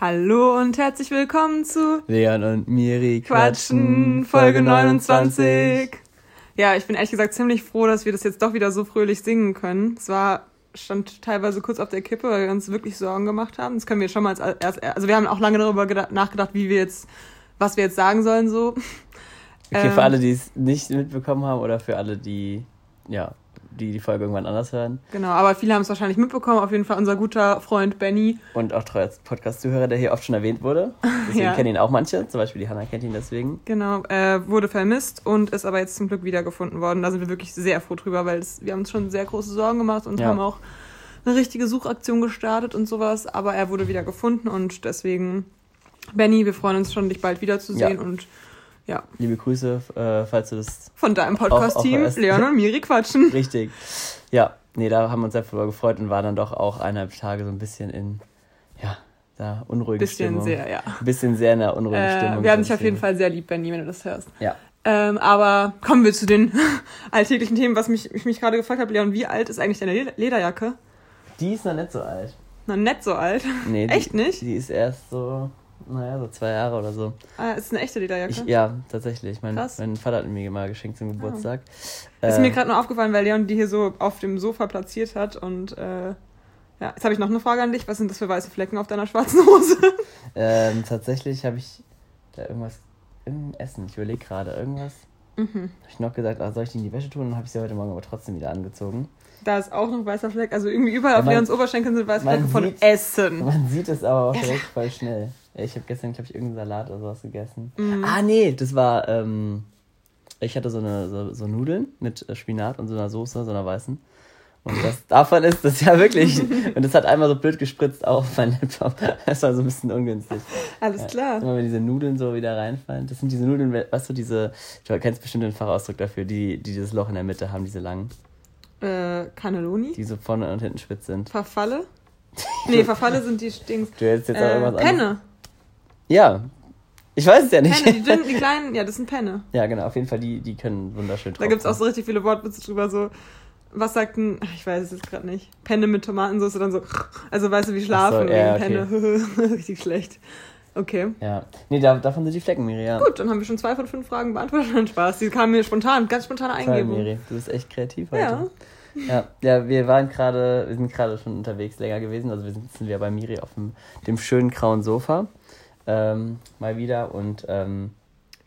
Hallo und herzlich willkommen zu Leon und Miri quatschen, Folge 29. Ja, ich bin ehrlich gesagt ziemlich froh, dass wir das jetzt doch wieder so fröhlich singen können. Es war stand teilweise kurz auf der Kippe, weil wir uns wirklich Sorgen gemacht haben. Das können wir schon mal als erst, also wir haben auch lange darüber gedacht, nachgedacht, wie wir jetzt, was wir jetzt sagen sollen so. Okay, ähm, für alle, die es nicht mitbekommen haben oder für alle, die ja die die Folge irgendwann anders hören. Genau, aber viele haben es wahrscheinlich mitbekommen. Auf jeden Fall unser guter Freund Benny. Und auch treuer Podcast-Zuhörer, der hier oft schon erwähnt wurde. Deswegen ja. kennen ihn auch manche. Zum Beispiel die Hanna kennt ihn deswegen. Genau, äh, wurde vermisst und ist aber jetzt zum Glück wiedergefunden worden. Da sind wir wirklich sehr froh drüber, weil es, wir haben uns schon sehr große Sorgen gemacht und ja. haben auch eine richtige Suchaktion gestartet und sowas. Aber er wurde wieder gefunden und deswegen, Benny, wir freuen uns schon, dich bald wiederzusehen ja. und ja. Liebe Grüße, äh, falls du das. Von deinem Podcast-Team, Leon und Miri quatschen. Richtig. Ja, nee, da haben wir uns sehr darüber gefreut und war dann doch auch eineinhalb Tage so ein bisschen in, ja, da unruhigen bisschen Stimmung. Bisschen sehr, ja. Ein bisschen sehr in der unruhigen äh, Stimmung. Wir haben dich auf jeden Fall sehr lieb, Benny, wenn du das hörst. Ja. Ähm, aber kommen wir zu den alltäglichen Themen, was mich, ich mich gerade gefragt habe, Leon, wie alt ist eigentlich deine Lederjacke? Die ist noch nicht so alt. Noch nicht so alt? Nee. Echt die, nicht? Die ist erst so naja, so zwei Jahre oder so. Ah, ist eine echte Lederjacke? Ich, ja, tatsächlich. Mein, Krass. mein Vater hat mir mal geschenkt zum Geburtstag. Ah. Ist mir gerade nur aufgefallen, weil Leon die hier so auf dem Sofa platziert hat und äh, ja, jetzt habe ich noch eine Frage an dich. Was sind das für weiße Flecken auf deiner schwarzen Hose? ähm, tatsächlich habe ich da irgendwas im Essen. Ich überlege gerade irgendwas. Mhm. Habe ich noch gesagt, ach, soll ich die in die Wäsche tun? Und habe ich sie heute Morgen aber trotzdem wieder angezogen. Da ist auch noch weißer Fleck. Also irgendwie überall ja, auf Leons Oberschenkeln sind weiße Flecke von Essen. Man sieht es aber auch direkt voll schnell. Ich habe gestern, glaube ich, irgendeinen Salat oder sowas gegessen. Mm. Ah, nee, das war, ähm, ich hatte so eine so, so, Nudeln mit äh, Spinat und so einer Soße, so einer weißen. Und das, davon ist das ja wirklich, und das hat einmal so blöd gespritzt auf mein Laptop. Das war so ein bisschen ungünstig. Alles klar. Ja, immer wenn diese Nudeln so wieder reinfallen. Das sind diese Nudeln, weißt du, diese, du kennst bestimmt den Fachausdruck dafür, die, die dieses Loch in der Mitte haben, diese langen. Äh, Cannelloni? Die so vorne und hinten spitz sind. Verfalle? nee, Verfalle sind die Stings. Du hättest jetzt äh, auch irgendwas Penne. Anderes. Ja. Ich weiß es ja nicht. Penne, die dünnen, die kleinen, ja, das sind Penne. Ja, genau, auf jeden Fall, die, die können wunderschön Da gibt es auch so richtig viele Wortwitze drüber, so, was sagt ein, ich weiß es jetzt gerade nicht, Penne mit Tomatensauce, dann so, also weißt du, wie schlafen, so, ja, okay. Penne, richtig schlecht. Okay. Ja. Nee, da, davon sind die Flecken, Miri, ja. Gut, dann haben wir schon zwei von fünf Fragen beantwortet. Dann Spaß. Die kamen mir spontan, ganz spontane Eingebung. Toll, Miri, du bist echt kreativ heute. Ja. Ja, ja wir waren gerade, wir sind gerade schon unterwegs länger gewesen. Also wir sind, sind wir bei Miri auf dem, dem schönen grauen Sofa ähm, mal wieder und ähm,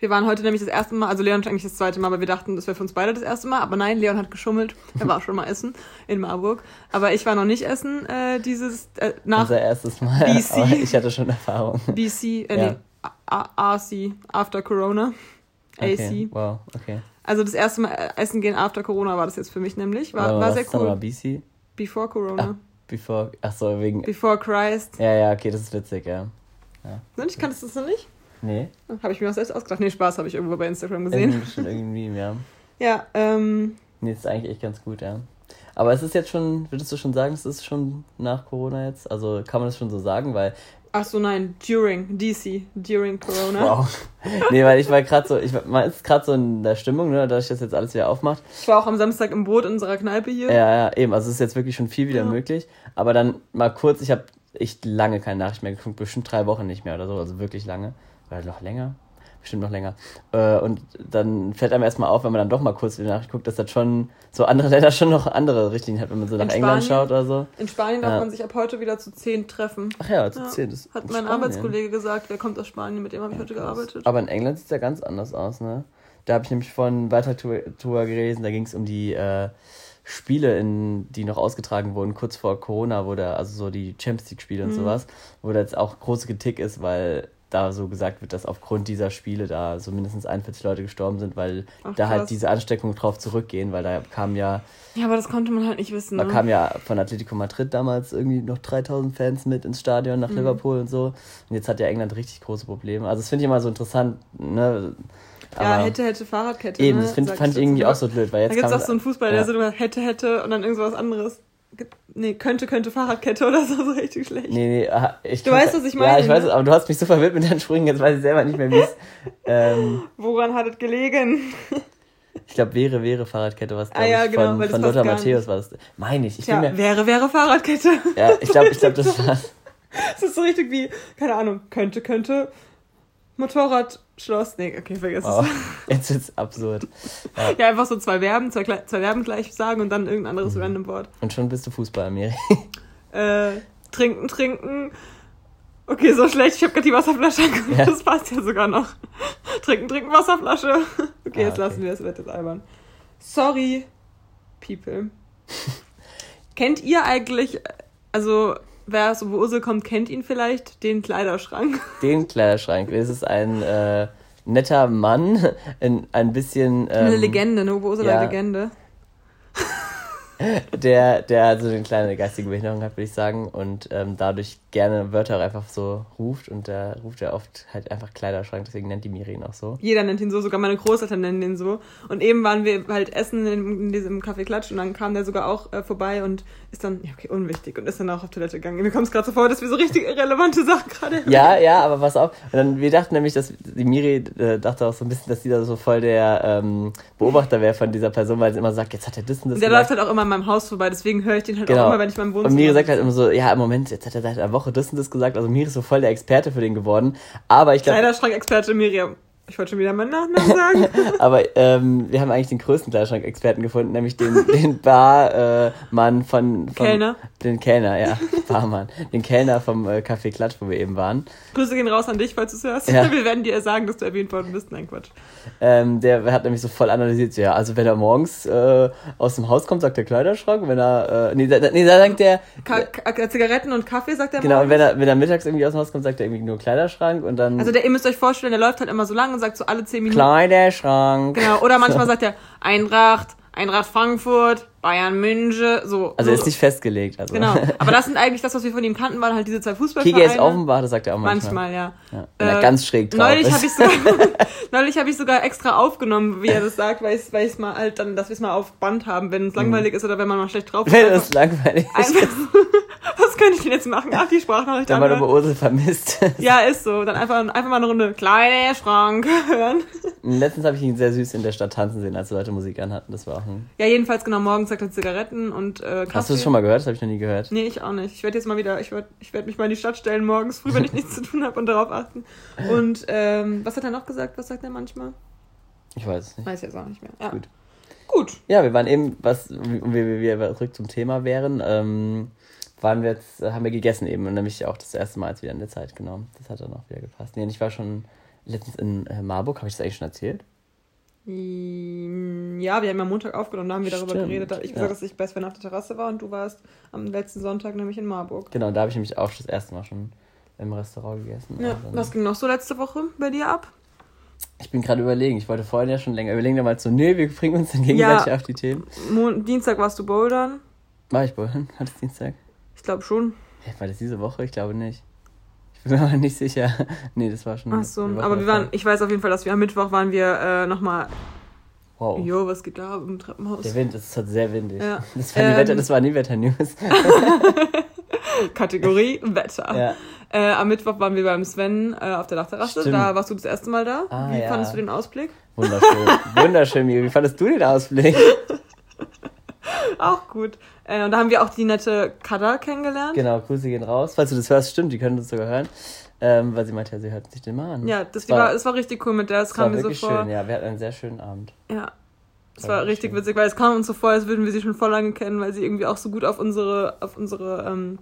wir waren heute nämlich das erste Mal, also Leon eigentlich das zweite Mal, aber wir dachten, das wäre für uns beide das erste Mal. Aber nein, Leon hat geschummelt. Er war schon mal essen in Marburg. Aber ich war noch nicht essen äh, dieses äh, nach Unser erstes Mal. BC. Aber ich hatte schon Erfahrung. BC, äh, ja. nee, RC, After Corona. AC. Okay, wow, okay. Also das erste Mal äh, essen gehen after Corona war das jetzt für mich nämlich. War, war sehr cool. War BC? Before Corona. Ah, before, ach so, wegen... Before Christ. Ja, ja, okay, das ist witzig, ja. Ja. Ich kanntest du das noch nicht? Nee. Habe ich mir auch selbst ausgedacht. Nee, Spaß habe ich irgendwo bei Instagram gesehen. Irgendwie, schon irgendwie, ja. Ja, ähm... Nee, ist eigentlich echt ganz gut, ja. Aber es ist jetzt schon, würdest du schon sagen, es ist schon nach Corona jetzt? Also kann man das schon so sagen, weil Ach so, nein, during DC, during Corona. Wow. Nee, weil ich war gerade so, ich man ist gerade so in der Stimmung, ne, dass ich das jetzt alles wieder aufmacht. Ich war auch am Samstag im Boot in unserer Kneipe hier. Ja, ja, eben, also es ist jetzt wirklich schon viel wieder ja. möglich. Aber dann mal kurz, ich habe echt lange keine Nachricht mehr geguckt, bestimmt drei Wochen nicht mehr oder so, also wirklich lange. Oder noch länger bestimmt noch länger. Äh, und dann fällt einem erstmal auf, wenn man dann doch mal kurz in die Nachricht guckt, dass das schon so andere Länder schon noch andere Richtlinien hat, wenn man so nach in England Spanien, schaut oder so. In Spanien darf man sich ab heute wieder zu zehn treffen. Ach ja, zu ja. zehn. Das hat mein Spanien. Arbeitskollege gesagt, der kommt aus Spanien, mit dem habe ich ja, heute gearbeitet. Aber in England sieht es ja ganz anders aus, ne? Da habe ich nämlich von Beitrag Tour gelesen, da ging es um die äh, Spiele, in, die noch ausgetragen wurden, kurz vor Corona, wo da, also so die Champions League-Spiele und mhm. sowas, wo da jetzt auch große Kritik ist, weil da so gesagt wird, dass aufgrund dieser Spiele da so mindestens 41 Leute gestorben sind, weil Ach, da halt diese Ansteckungen drauf zurückgehen, weil da kam ja. Ja, aber das konnte man halt nicht wissen. Da ne? kam ja von Atletico Madrid damals irgendwie noch 3000 Fans mit ins Stadion nach mhm. Liverpool und so. Und jetzt hat ja England richtig große Probleme. Also, das finde ich immer so interessant, ne? Aber ja, hätte, hätte Fahrradkette. Eben, ne? das find, fand ich irgendwie auch so blöd, weil jetzt. Da gibt es auch so einen Fußball, der so immer hätte, hätte und dann irgendwas anderes. Nee, könnte, könnte Fahrradkette oder so, so richtig schlecht. Nee, nee, ich Du weißt, was ich meine. Ja, ich weiß es, aber du hast mich so verwirrt mit deinen Sprüngen, jetzt weiß ich selber nicht mehr, wie es. Ähm, Woran hat es gelegen? ich glaube, wäre, wäre Fahrradkette, was ah, ja, genau, von, von Lothar Matthäus war das. Meine ich. ich Tja, mir, wäre, wäre Fahrradkette. ja, ich glaube, ich glaube, das war. Es ist so richtig wie, keine Ahnung, könnte, könnte, Motorradschloss. Nee, okay, vergiss Oh, es. jetzt wird's absurd. Ja. Ja, einfach so zwei Verben, zwei, zwei Verben gleich sagen und dann irgendein anderes Mhm. random Wort. Und schon bist du Fußball, Miri. Äh, trinken, trinken. Okay, so schlecht, ich habe gerade die Wasserflasche angeguckt, Ja. das passt ja sogar noch. Trinken, trinken, Wasserflasche. Okay, Ah, jetzt okay. lassen wir es, wird jetzt albern. Sorry, people. kennt ihr eigentlich, also wer wo Ursel kommt, kennt ihn vielleicht, den Kleiderschrank? Den Kleiderschrank. Es ist ein äh, netter Mann, ein, ein bisschen. Ähm, Eine Legende, eine Ursula ja. Der, der so eine kleine geistige Behinderung hat, würde ich sagen, und ähm, dadurch gerne Wörter auch einfach so ruft und da ruft er oft halt einfach Kleiderschrank, deswegen nennt die Miri ihn auch so. Jeder nennt ihn so, sogar meine Großeltern nennen ihn so. Und eben waren wir halt essen in, diesem Café Klatsch und dann kam der sogar auch äh, vorbei und ist dann, ja okay, unwichtig und ist dann auch auf Toilette gegangen. Mir kommt es gerade so vor, dass wir so richtig irrelevante Sachen gerade Ja, ja, aber pass auf. Und dann, wir dachten nämlich, dass die Miri äh, dachte auch so ein bisschen, dass die da so voll der ähm, Beobachter wäre von dieser Person, weil sie immer sagt, jetzt hat er das und das Und der gemacht. läuft halt auch immer meinem Haus vorbei, deswegen höre ich den halt Genau. auch immer, wenn ich meinem Wohnzimmer Und Miri sagt halt immer so, ja, im Moment, jetzt hat er seit einer Woche das und das gesagt. Also Miri ist so voll der Experte für den geworden. Aber ich glaube, Kleiderschrank-Experte Miriam. Ich wollte schon wieder meinen Nachnamen sagen. aber ähm, wir haben eigentlich den größten Kleiderschrank-Experten gefunden, nämlich den, den Barmann von, vom... Kellner. Den Kellner, ja. Barmann. Den Kellner vom äh, Café Klatsch, wo wir eben waren. Grüße gehen raus an dich, falls du es hörst. Ja. Wir werden dir sagen, dass du erwähnt worden bist. Nein, Quatsch. Ähm, der hat nämlich so voll analysiert, so, ja, also wenn er morgens äh, aus dem Haus kommt, sagt der Kleiderschrank, wenn er, äh, nee, da, nee, da sagt der, Ka Ka Zigaretten und Kaffee, sagt er genau, und wenn er, wenn er mittags irgendwie aus dem Haus kommt, sagt er irgendwie nur Kleiderschrank und dann Also der, ihr müsst euch vorstellen, der läuft halt immer so lang und sagt so alle zehn Minuten. Kleiderschrank. Genau, oder manchmal sagt er Eintracht, Eintracht Frankfurt, Bayern München, so. Also so. ist nicht festgelegt. Also. Genau. Aber das sind eigentlich das, was wir von ihm kannten, waren halt diese zwei Fußballvereine. Ist Offenbach, das sagt er auch manchmal. Manchmal, ja. Ja, wenn er Äh, ganz schräg drauf Neulich habe ich sogar, neulich habe ich sogar extra aufgenommen, wie er das sagt, weil ich ich's mal halt dann, dass wir es mal auf Band haben, wenn es langweilig ist oder wenn man mal schlecht drauf ist. Mhm. Wenn es langweilig ist, könnte ich denn jetzt machen? Ach, die Sprachnachricht wenn man anhören. über Ursel vermisst. Ja, ist so. Dann einfach, einfach mal eine Runde kleine Schrank hören. Letztens habe ich ihn sehr süß in der Stadt tanzen sehen, als die Leute Musik anhatten. Das war auch ein... Ja, jedenfalls genau, morgens sagt er Zigaretten und äh, Kaffee. Hast du das schon mal gehört? Das habe ich noch nie gehört. Nee, ich auch nicht. Ich werde jetzt mal wieder, ich werde ich werd mich mal in die Stadt stellen morgens früh, wenn ich nichts zu tun habe und darauf achten. Und ähm, was hat er noch gesagt? Was sagt er manchmal? Ich weiß es nicht. Weiß jetzt auch nicht mehr. Ja. Gut. Gut. Ja, wir waren eben, was, wie wir, wie wir zurück zum Thema wären, ähm, waren wir jetzt, äh, haben wir gegessen eben und nämlich auch das erste Mal jetzt wieder in der Zeit genommen. Das hat dann auch wieder gepasst. Nee, und ich war schon letztens in äh, Marburg, habe ich das eigentlich schon erzählt? Mm, Ja, wir haben ja Montag aufgenommen, da haben wir darüber Stimmt, geredet. Da hab ich ja. gesagt, dass ich bei Sven auf der Terrasse war und du warst am letzten Sonntag nämlich in Marburg. Genau, da habe ich nämlich auch das erste Mal schon im Restaurant gegessen. Ja, dann- was ging noch so letzte Woche bei dir ab? Ich bin gerade überlegen, ich wollte vorhin ja schon länger überlegen, dann mal so, nö, wir bringen uns dann gegenseitig Ja. auf die Themen. Mon Dienstag warst du bouldern. War ich wohl? Hat es Dienstag? Ich glaube schon. Ja, war das diese Woche? Ich glaube nicht. Ich bin mir aber nicht sicher. nee, das war schon. Ach so, die Woche aber wir waren, ich weiß auf jeden Fall, dass wir am Mittwoch waren wir äh, nochmal, Wow. jo, was geht da im Treppenhaus? Der Wind, das ist halt sehr windig. Ja. Das, war Ähm. Wetter, das waren die Wetter-News. Kategorie Wetter. ja. Äh, am Mittwoch waren wir beim Sven äh, auf der Dachterrasse. Stimmt. Da warst du das erste Mal da. Ah, Wie ja. fandest du den Ausblick? Wunderschön. Wunderschön, Miri. Wie fandest du den Ausblick? Auch gut. Äh, und da haben wir auch die nette Kada kennengelernt. genau, Grüße gehen raus. Falls du das hörst, stimmt, die können uns sogar hören. Ähm, weil sie meinte, ja, sie hört sich den mal an. Ja, das war- war, es war richtig cool mit der. Es Das kam mir so vor. schön, ja. Wir hatten einen sehr schönen Abend. Ja. Es War war richtig schön. witzig, weil es kam uns so vor, als würden wir sie schon voll lange kennen, weil sie irgendwie auch so gut auf unsere, auf unsere ähm,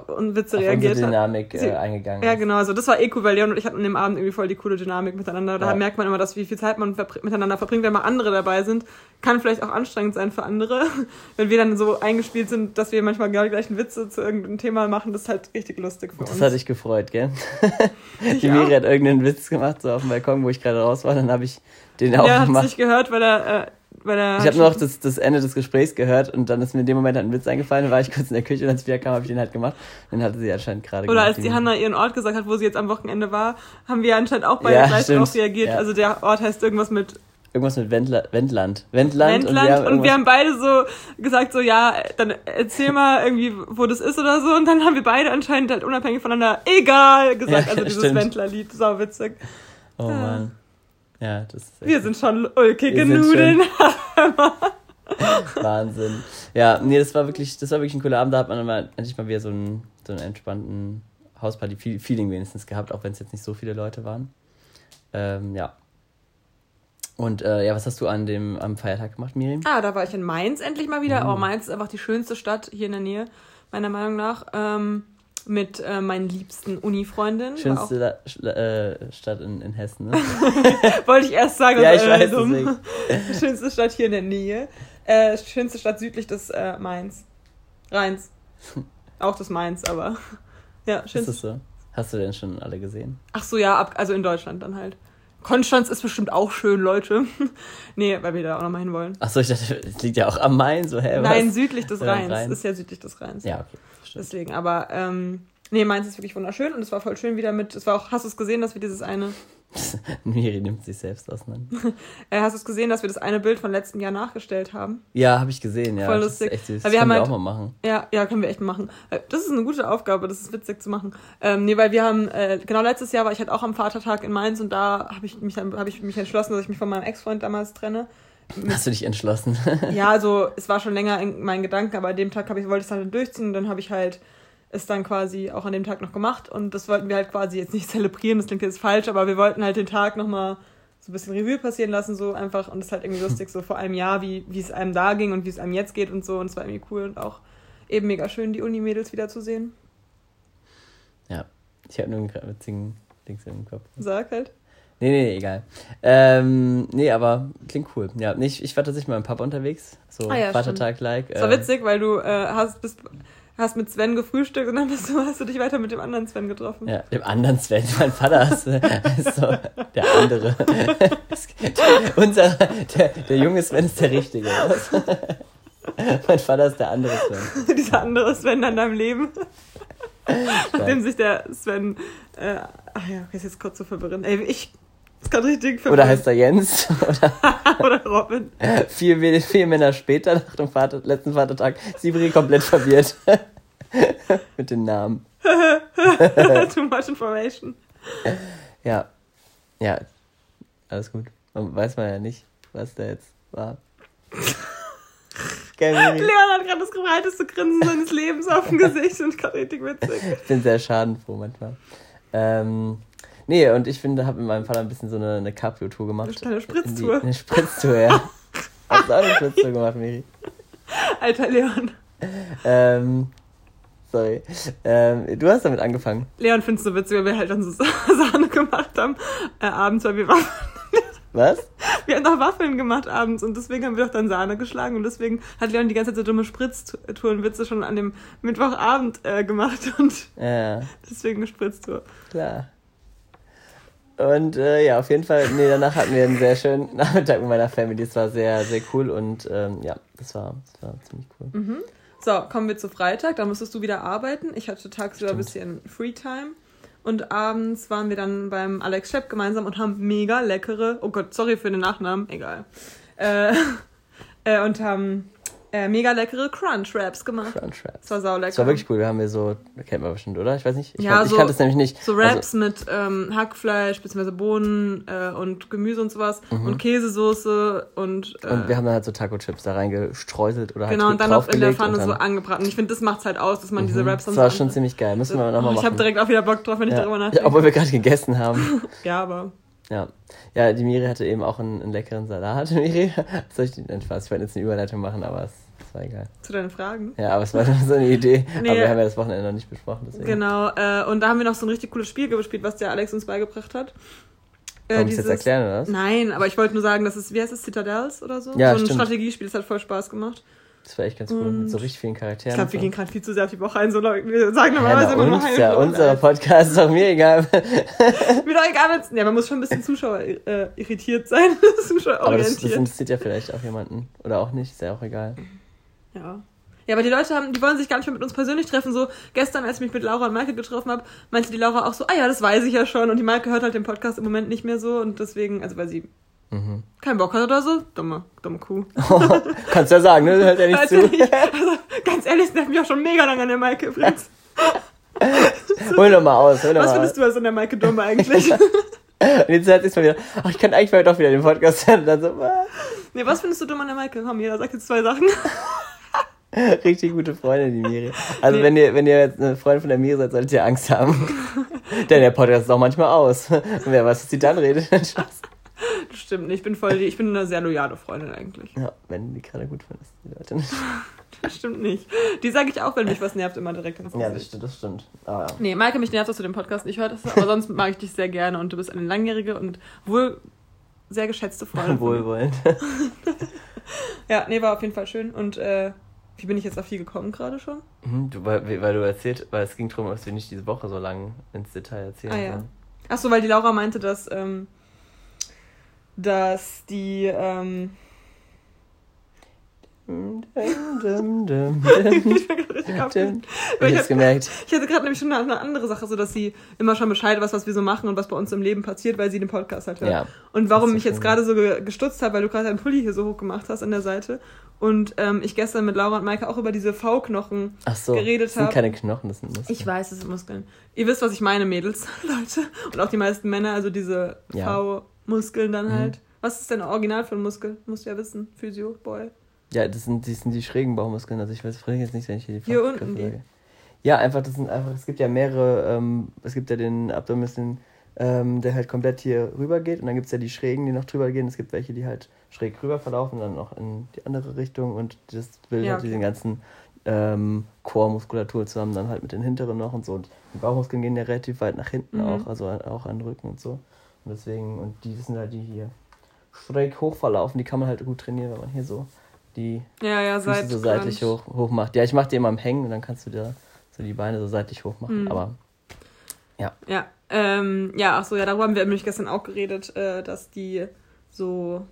unsere Witze Auf reagiert unsere hat. Dynamik Sie- äh, eingegangen Ja, genau. Also das war eh cool, weil Leon und ich hatten an dem Abend irgendwie voll die coole Dynamik miteinander. Da Ja. merkt man immer, dass wie viel Zeit man miteinander verbringt, wenn mal andere dabei sind. Kann vielleicht auch anstrengend sein für andere. Wenn wir dann so eingespielt sind, dass wir manchmal genau die gleichen Witze zu irgendeinem Thema machen, das ist halt richtig lustig für Das uns. hat dich gefreut, gell? Die. Miri hat irgendeinen Witz gemacht, so auf dem Balkon, wo ich gerade raus war. Dann habe ich den auch Der hat es gemacht. nicht gehört, weil er, äh, weil er Ich habe nur noch das, das Ende des Gesprächs gehört und dann ist mir in dem Moment halt ein Witz eingefallen. Dann war ich kurz in der Küche und als ich wieder kam, habe ich den halt gemacht. Den hatte sie anscheinend gerade Oder als die Hanna ihren Ort gesagt hat, wo sie jetzt am Wochenende war, haben wir anscheinend auch beide Ja, gleich darauf reagiert. Ja. Also der Ort heißt irgendwas mit Irgendwas mit Wendla Wendland. Wendland. Wendland und wir haben, und wir haben beide so gesagt, so ja, dann erzähl mal irgendwie, wo das ist oder so. Und dann haben wir beide anscheinend halt unabhängig voneinander egal gesagt. Ja, also dieses. Wendler-Lied, sau witzig. Oh Mann. Ja, das ist Wir sind schon ulkige Nudeln. Wahnsinn. Ja, nee, das war wirklich, das war wirklich ein cooler Abend. Da hat man immer endlich mal wieder so einen so einen entspannten Hausparty-Feeling wenigstens gehabt, auch wenn es jetzt nicht so viele Leute waren. Ähm, ja. Und äh, ja, was hast du an dem am Feiertag gemacht, Miriam? Ah, da war ich in Mainz endlich mal wieder. Mhm. Aber Mainz ist einfach die schönste Stadt hier in der Nähe, meiner Meinung nach. Ähm, mit äh, meinen liebsten Uni-Freundinnen. Schönste äh, Stadt in, in Hessen, ne? Wollte ich erst sagen. Ja, ich äh, weiß dumm. Schönste Stadt hier in der Nähe. Äh, schönste Stadt südlich des äh, Mainz. Rheins. Auch des Mainz, aber. Ja, schönste. Ist das so? Hast du denn schon alle gesehen? Ach so, ja, ab, also in Deutschland dann halt. Konstanz ist bestimmt auch schön, Leute. nee, weil wir da auch nochmal hin wollen. Achso, ich dachte, es liegt ja auch am Main, so, hä? Nein, südlich des Rheins. Rhein. Ist ja südlich des Rheins. Ja, okay. Deswegen, aber, ähm, nee, Mainz ist wirklich wunderschön und es war voll schön wieder mit, es war auch, hast du es gesehen, dass wir dieses eine Miri nimmt sich selbst auseinander. äh, hast du es gesehen, dass wir das eine Bild von letztem Jahr nachgestellt haben? Ja, habe ich gesehen, ja. Voll lustig. Das, echt süß. das können wir halt, auch mal machen. Ja, ja, können wir echt machen. Äh, das ist eine gute Aufgabe, das ist witzig zu machen. Ähm, nee, weil wir haben, äh, genau letztes Jahr war ich halt auch am Vatertag in Mainz und da habe ich, mich, hab ich mich entschlossen, dass ich mich von meinem Ex-Freund damals trenne. Hast du dich entschlossen? ja, also es war schon länger in meinen Gedanken, aber an dem Tag ich, wollte ich es halt durchziehen und dann habe ich halt es dann quasi auch an dem Tag noch gemacht und das wollten wir halt quasi jetzt nicht zelebrieren, das klingt jetzt falsch, aber wir wollten halt den Tag nochmal so ein bisschen Revue passieren lassen, so einfach und das ist halt irgendwie lustig, so vor einem Jahr, wie, wie es einem da ging und wie es einem jetzt geht und so und es war irgendwie cool und auch eben mega schön, die Uni-Mädels wiederzusehen. Ja, ich habe nur einen witzigen Dings im Kopf. Sag halt. Nee, nee, egal. Ähm, nee, aber klingt cool. Ja, ich, ich war tatsächlich mal im Pub unterwegs. So ah, ja, Vatertag-like. Es war äh, witzig, weil du äh, hast, bist hast mit Sven gefrühstückt und dann hast du, hast du dich weiter mit dem anderen Sven getroffen. Ja, dem anderen Sven. Mein Vater ist, ist so der andere. Unser, der, der junge Sven ist der richtige. mein Vater ist der andere Sven. Dieser andere Sven an deinem Leben. Nachdem sich der Sven. Äh, ach ja, okay, ist jetzt kurz zu verwirren. Ey, ich das kann richtig verwirren. Oder heißt er Jens? Oder, Oder Robin. vier, vier Männer später, nach dem Vater, letzten Vatertag, Sibri komplett verwirrt. Mit den Namen. Too much information. Ja. Ja. Alles gut. Man weiß man ja nicht, was da jetzt war. Leon hat gerade das breiteste Grinsen seines Lebens auf dem Gesicht und gerade richtig witzig. Ich bin sehr schadenfroh manchmal. Ähm, Nee, und ich finde, habe mit meinem Vater ein bisschen so eine, eine Cabrio-Tour gemacht. Eine Spritztour. Die, eine Spritztour, ja. Hast du auch eine Spritztour gemacht, Miri? Alter Leon. Ähm, sorry. Ähm, du hast damit angefangen. Leon findest du witzig, weil wir halt dann so Sahne gemacht haben äh, abends, weil wir Waffeln. Was? Wir haben doch Waffeln gemacht abends und deswegen haben wir doch dann Sahne geschlagen und deswegen hat Leon die ganze Zeit so dumme Spritztourenwitze schon an dem Mittwochabend äh, gemacht und ja. deswegen eine Spritztour. Klar. Und äh, ja, auf jeden Fall, nee, danach hatten wir einen sehr schönen Nachmittag mit meiner Family. Das war sehr, sehr cool und ähm, ja, das war, das war ziemlich cool. Mhm. So, kommen wir zu Freitag. Da musstest du wieder arbeiten. Ich hatte tagsüber ein bisschen Freetime. Und abends waren wir dann beim Alex Schepp gemeinsam und haben mega leckere, oh Gott, sorry für den Nachnamen, egal. Äh, äh, und haben äh, mega leckere Crunch Wraps gemacht. Crunch Wraps. Das war saulecker. Das war wirklich cool. Wir haben wir so, kennt man bestimmt, oder? Ich weiß nicht. Ich, ja, kann, so, ich kannte es nämlich nicht. So Wraps also, mit ähm, Hackfleisch, bzw. Bohnen äh, und Gemüse und sowas mhm. und Käsesoße und. Äh, und wir haben dann halt so Taco Chips da reingestreuselt oder halt Genau, und dann noch in der Pfanne so angebraten. Und ich finde, das macht es halt aus, dass man mhm. diese Wraps dann Das war schon ziemlich geil. Müssen wir nochmal oh, machen. Ich habe direkt auch wieder Bock drauf, wenn ja. ich darüber nachdenke. Ja, obwohl wir gerade gegessen haben. ja, aber. Ja. Ja, die Miri hatte eben auch einen, einen leckeren Salat. Miri, soll ich den Spaß? Ich wollte jetzt eine Überleitung machen, aber es war egal. Zu deinen Fragen? Ja, aber es war so eine Idee. Nee, aber wir haben ja das Wochenende noch nicht besprochen. Deswegen. Genau, äh, und da haben wir noch so ein richtig cooles Spiel gespielt, was der Alex uns beigebracht hat. Äh, dieses, jetzt erklären, oder was? Nein, aber ich wollte nur sagen, das ist, wie heißt es, Citadels oder so? Ja, So ein stimmt. Strategiespiel, das hat voll Spaß gemacht. Das war echt ganz cool, und mit so richtig vielen Charakteren. Ich glaube, wir gehen gerade viel zu sehr auf die Woche ein. So, wir sagen normalerweise ja, immer nur halb. Ja, unser Podcast ist doch mir egal. mir doch egal, wenn's, ja, man muss schon ein bisschen Zuschauer äh, irritiert sein. Zuschauer Aber das, das interessiert ja vielleicht auch jemanden. Oder auch nicht, ist ja auch egal. Ja. Ja, aber die Leute haben, die wollen sich gar nicht mehr mit uns persönlich treffen. So gestern, als ich mich mit Laura und Maike getroffen habe, meinte die Laura auch so, ah ja, das weiß ich ja schon. Und die Maike hört halt den Podcast im Moment nicht mehr so und deswegen, also weil sie mhm. keinen Bock hat oder so, dumme, dumme Kuh. Oh, kannst ja sagen, ne? Hört ja nicht zu. Nicht. Also, ganz ehrlich, das nervt mich auch schon mega lange an der Maike übrigens. hol doch mal aus, hol doch Was mal findest du als an der Maike dumme eigentlich? Und jetzt hat sich mal wieder, ach, ich kann eigentlich mal doch wieder den Podcast hören. Dann so, was? Nee, was findest du dumm an der Maike? Komm, jeder sagt jetzt zwei Sachen. Richtig gute Freundin, die Miri. Also, nee. wenn ihr, wenn ihr jetzt eine Freundin von der Miri seid, solltet ihr Angst haben. Denn der Podcast ist auch manchmal aus. Und wer weiß, was sie dann redet. Das stimmt nicht. Ich bin voll ich bin eine sehr loyale Freundin eigentlich. Ja, wenn die gerade gut findest, die Leute nicht. Das stimmt nicht. Die sage ich auch, wenn mich was nervt, immer direkt ins Gesicht. Ja, das stimmt. Das stimmt. Ah, ja. Nee, Maike, mich nervt, dass du den Podcast nicht hörst, aber sonst mag ich dich sehr gerne und du bist eine langjährige und wohl sehr geschätzte Freundin. Wohlwollend. ja, nee, war auf jeden Fall schön und äh, wie bin ich jetzt auf die gekommen gerade schon? Mhm, du, weil, weil du erzählt, weil es ging darum, dass wir nicht diese Woche so lange ins Detail erzählen ah, ja. Achso, weil die Laura meinte, dass, ähm, dass die, ähm, ich hab's gemerkt. Ich hatte gerade nämlich schon eine, andere Sache, so dass sie immer schon Bescheid weiß, was wir so machen und was bei uns im Leben passiert, weil sie den Podcast halt hört. Ja, und warum mich jetzt gerade so gestutzt habe, weil du gerade deinen Pulli hier so hoch gemacht hast an der Seite und ähm, ich gestern mit Laura und Maike auch über diese V-Knochen so, geredet habe. Das sind keine Knochen, das sind Muskeln. Ich weiß, das sind Muskeln. Ihr wisst, was ich meine, Mädels, Leute. Und auch die meisten Männer, also diese ja. V-Muskeln dann mhm. halt. Was ist denn Original für ein Muskel? Musst du ja wissen. Physio, Boy. Ja, das sind, das sind die schrägen Bauchmuskeln. Also ich weiß frage jetzt nicht, wenn ich hier die Hier unten die. Ja, einfach, das sind einfach, es gibt ja mehrere, ähm, es gibt ja den Abdomen, ähm, der halt komplett hier rüber geht und dann gibt es ja die schrägen, die noch drüber gehen. Es gibt welche, die halt schräg rüber verlaufen, dann noch in die andere Richtung und das bildet ja, halt okay. diesen ganzen ähm, Core-Muskulatur zusammen, dann halt mit den hinteren noch und so. Und die Bauchmuskeln gehen ja relativ weit nach hinten mhm. auch, also auch an den Rücken und so. Und deswegen, und die sind halt die hier schräg hoch verlaufen, die kann man halt gut trainieren, wenn man hier so die ja, ja, Füße so seitlich hoch, hoch macht. Ja, ich mache die immer im Hängen und dann kannst du dir so die Beine so seitlich hoch machen. Mhm. Aber ja. Ja, ähm, ja, ach so, ja, darüber haben wir nämlich gestern auch geredet, äh, dass die so,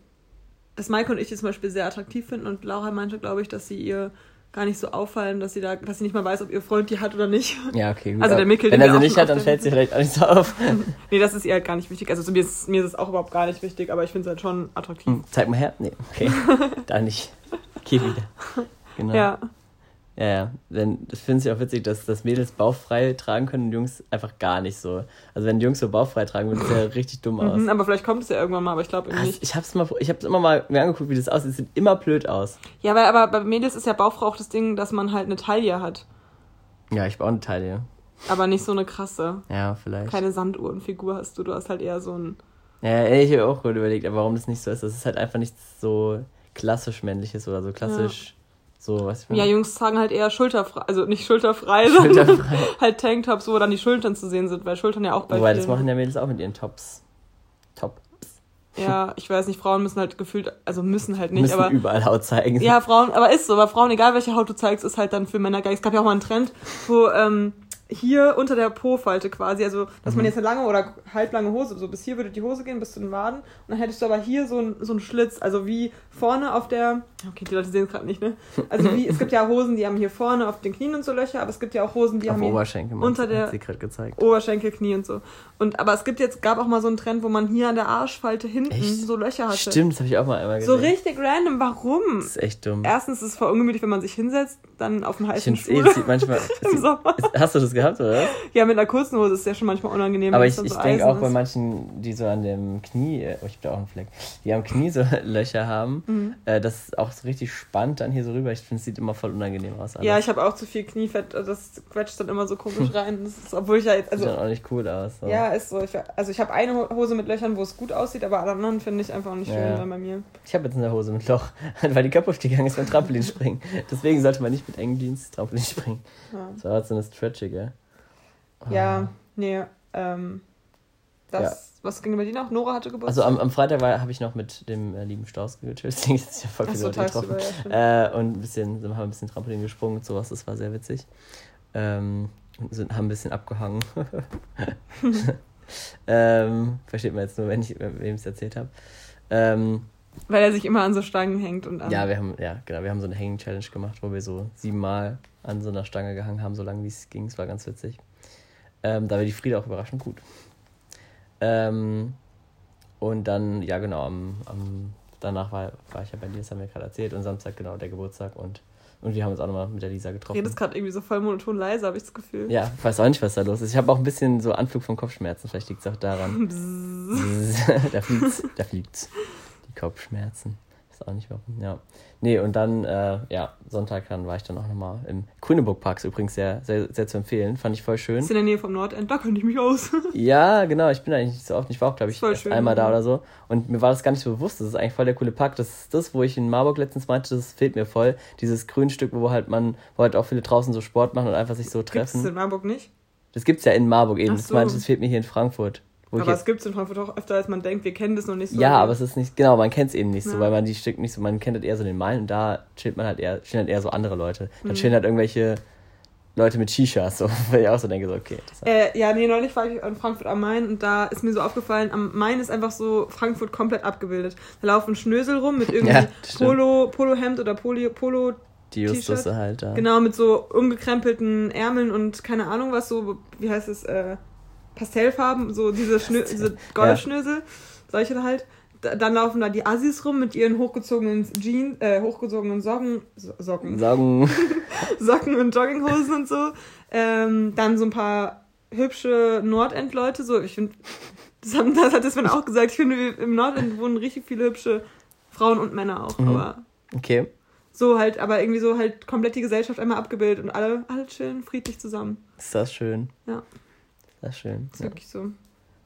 dass Maike und ich die zum Beispiel sehr attraktiv finden und Laura meinte, glaube ich, dass sie ihr gar nicht so auffallen, dass sie da, dass sie nicht mal weiß, ob ihr Freund die hat oder nicht. Ja, okay. Gut. Also der Mickel. Wenn er sie nicht hat, dann fällt sie vielleicht auch nicht so auf. nee, das ist ihr halt gar nicht wichtig. Also mir ist, mir ist es auch überhaupt gar nicht wichtig, aber ich finde es halt schon attraktiv. Hm, zeig mal her. Nee, okay. da nicht. Wieder. Genau. Ja. Ja, ja. Denn das finde ich auch witzig, dass, dass Mädels bauchfrei tragen können und Jungs einfach gar nicht so. Also wenn Jungs so bauchfrei tragen würden, sieht ja richtig dumm aus. Mhm, aber vielleicht kommt es ja irgendwann mal, aber ich glaube irgendwie nicht. Ich habe es mal, ich hab's immer mal mir angeguckt, wie das aussieht. Es sieht immer blöd aus. Ja, weil, aber bei Mädels ist ja Bauchfrau auch das Ding, dass man halt eine Taille hat. Ja, ich baue eine Taille. Aber nicht so eine krasse. Ja, vielleicht. Keine Sanduhrenfigur hast du, du hast halt eher so ein. Ja, ich habe auch gerade überlegt, aber warum das nicht so ist. Das ist halt einfach nicht so klassisch männliches oder so klassisch. Ja. So, was ich Ja, Jungs tragen halt eher schulterfrei, also nicht schulterfrei, sondern halt Tanktops, wo dann die Schultern zu sehen sind, weil Schultern ja auch bei Wobei, das machen ja Mädels auch mit ihren Tops. Top. Ja, ich weiß nicht, Frauen müssen halt gefühlt, also müssen halt nicht, müssen aber. überall Haut zeigen. Ja, Frauen, aber ist so, aber Frauen, egal welche Haut du zeigst, ist halt dann für Männer geil. Es gab ja auch mal einen Trend, wo ähm, hier unter der Po-Falte quasi, also dass mhm. man jetzt eine lange oder halblange Hose, so bis hier würde die Hose gehen, bis zu den Waden. Und dann hättest du aber hier so, ein, so einen Schlitz, also wie vorne auf der, okay, die Leute sehen es gerade nicht, ne? Also wie, es gibt ja Hosen, die haben hier vorne auf den Knien und so Löcher, aber es gibt ja auch Hosen, die auf haben Oberschenkel, unter der Oberschenkel, Knie und so. Und aber es gibt jetzt, gab auch mal so einen Trend, wo man hier an der Arschfalte hinten echt? so Löcher hatte. Stimmt, das habe ich auch mal einmal gesehen. So richtig random, warum? Das ist echt dumm. Erstens ist es voll ungemütlich, wenn man sich hinsetzt, dann auf dem heißen Stuhl. Eh, manchmal, Im Sommer. Hast du das gehabt, oder? Ja, mit einer kurzen Hose ist es ja schon manchmal unangenehm. Aber ich, ich so denke auch ist. bei manchen, die so an dem Knie, äh, oh, ich hab da auch einen Fleck, die am Knie so Löcher haben, mhm. äh, das ist auch so richtig spannend dann hier so rüber. Ich finde, es sieht immer voll unangenehm aus. Alles. Ja, ich habe auch zu viel Kniefett, äh, das quetscht dann immer so komisch rein. Ist, obwohl ich ja jetzt. Also, sieht dann auch nicht cool aus. So. Ja, ist so. Ich, also ich habe eine Hose mit Löchern, wo es gut aussieht, aber alle anderen finde ich einfach nicht schön ja. bei mir. Ich habe jetzt eine Hose mit Loch, weil die kaputt gegangen ist beim Trampolinspringen. Deswegen sollte man nicht mit engen Jeans Trampolin springen. Ja. Das war halt so eine Stretchige. Ja, ah. nee, ähm, das, ja. was ging bei dir noch? Nora hatte Geburtstag? Also am, am Freitag habe ich noch mit dem äh, lieben Strauß gechillt, deswegen ist ja voll viele so, Leute getroffen. Ja, äh, und ein bisschen, haben ein bisschen Trampolin gesprungen und sowas, das war sehr witzig. Ähm, sind, haben ein bisschen abgehangen. ähm, versteht man jetzt nur, wenn ich wem es erzählt habe. Ähm, Weil er sich immer an so Stangen hängt und an. Ja, wir haben, ja, genau, wir haben so eine Hanging-Challenge gemacht, wo wir so siebenmal an so einer Stange gehangen haben, so lange wie es ging. Es war ganz witzig. Ähm, da war die Frieda auch überraschend gut. Ähm, und dann, ja genau, am, am, danach war, war ich ja bei dir, das haben wir gerade erzählt, und Samstag genau der Geburtstag und, und wir haben uns auch nochmal mit der Lisa getroffen. Redest gerade irgendwie so voll monoton leise, habe ich das Gefühl. Ja, ich weiß auch nicht, was da los ist. Ich habe auch ein bisschen so Anflug von Kopfschmerzen, vielleicht liegt es auch daran. da fliegt's, da fliegt's. Die Kopfschmerzen. Auch nicht warum, ja. Nee, und dann, äh, ja, Sonntag dann war ich dann auch nochmal im Grüneburg Park, ist übrigens sehr, sehr, sehr zu empfehlen. Fand ich voll schön. Ist in der Nähe vom Nordend, da könnte ich mich aus. ja, genau, ich bin eigentlich nicht so oft. Ich war auch, glaube ich, schön, einmal da ja. oder so. Und mir war das gar nicht so bewusst. Das ist eigentlich voll der coole Park. Das ist das, wo ich in Marburg letztens meinte, das fehlt mir voll. Dieses Grünstück, wo halt man, wo halt auch viele draußen so Sport machen und einfach sich so Gibt es treffen. in Marburg nicht? Das gibt's ja in Marburg eben. Ach Das so. meinte das fehlt mir hier in Frankfurt. Aber es gibt es in Frankfurt auch öfter, als man denkt. Wir kennen das noch nicht so. Ja, aber es ist nicht, genau, man kennt es eben nicht so, Ja. weil man die Stück nicht so, man kennt halt eher so den Malen und da chillt man halt eher, chillen halt eher so andere Leute. Dann Mhm. chillen halt irgendwelche Leute mit Shishas, so, weil ich auch so denke, so, okay. Äh, ja, nee, neulich war ich in Frankfurt am Main und da ist mir so aufgefallen, am Main ist einfach so Frankfurt komplett abgebildet. Da laufen Schnösel rum mit irgendwie Ja. Polo, Polohemd oder Poli, Polo, die T-Shirt. halt da. genau, mit so umgekrempelten Ärmeln und keine Ahnung was, so, wie heißt es, äh, Pastellfarben, so diese, Schnö diese Goldschnösel, solche halt. Da- Dann laufen da die Assis rum mit ihren hochgezogenen Jeans, äh, hochgezogenen Socken, so Socken, Sagen, Socken und Jogginghosen und so. Ähm, dann so ein paar hübsche Nordend-Leute. So, ich finde, das, haben- das hat Sven auch gesagt. Ich finde, im Nordend wohnen richtig viele hübsche Frauen und Männer auch. Mhm. Aber okay. so halt, aber irgendwie so halt komplett die Gesellschaft einmal abgebildet und alle, alle chillen friedlich zusammen. Ist das schön. Ja. Ist das schön. Ist Ja. wirklich so.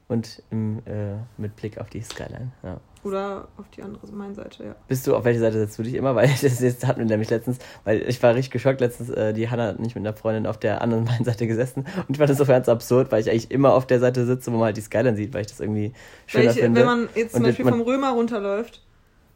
Und im, äh, mit Blick auf die Skyline, ja. Oder auf die andere meine Seite, ja. Bist du, auf welche Seite setzt du dich immer? Weil das, das hatten wir nämlich letztens, weil ich war richtig geschockt letztens, äh, die Hanna hat nicht mit einer Freundin auf der anderen Seite gesessen und ich fand das so ganz absurd, weil ich eigentlich immer auf der Seite sitze, wo man halt die Skyline sieht, weil ich das irgendwie schöner Welche, finde. wenn man jetzt zum Und Beispiel man- vom Römer runterläuft,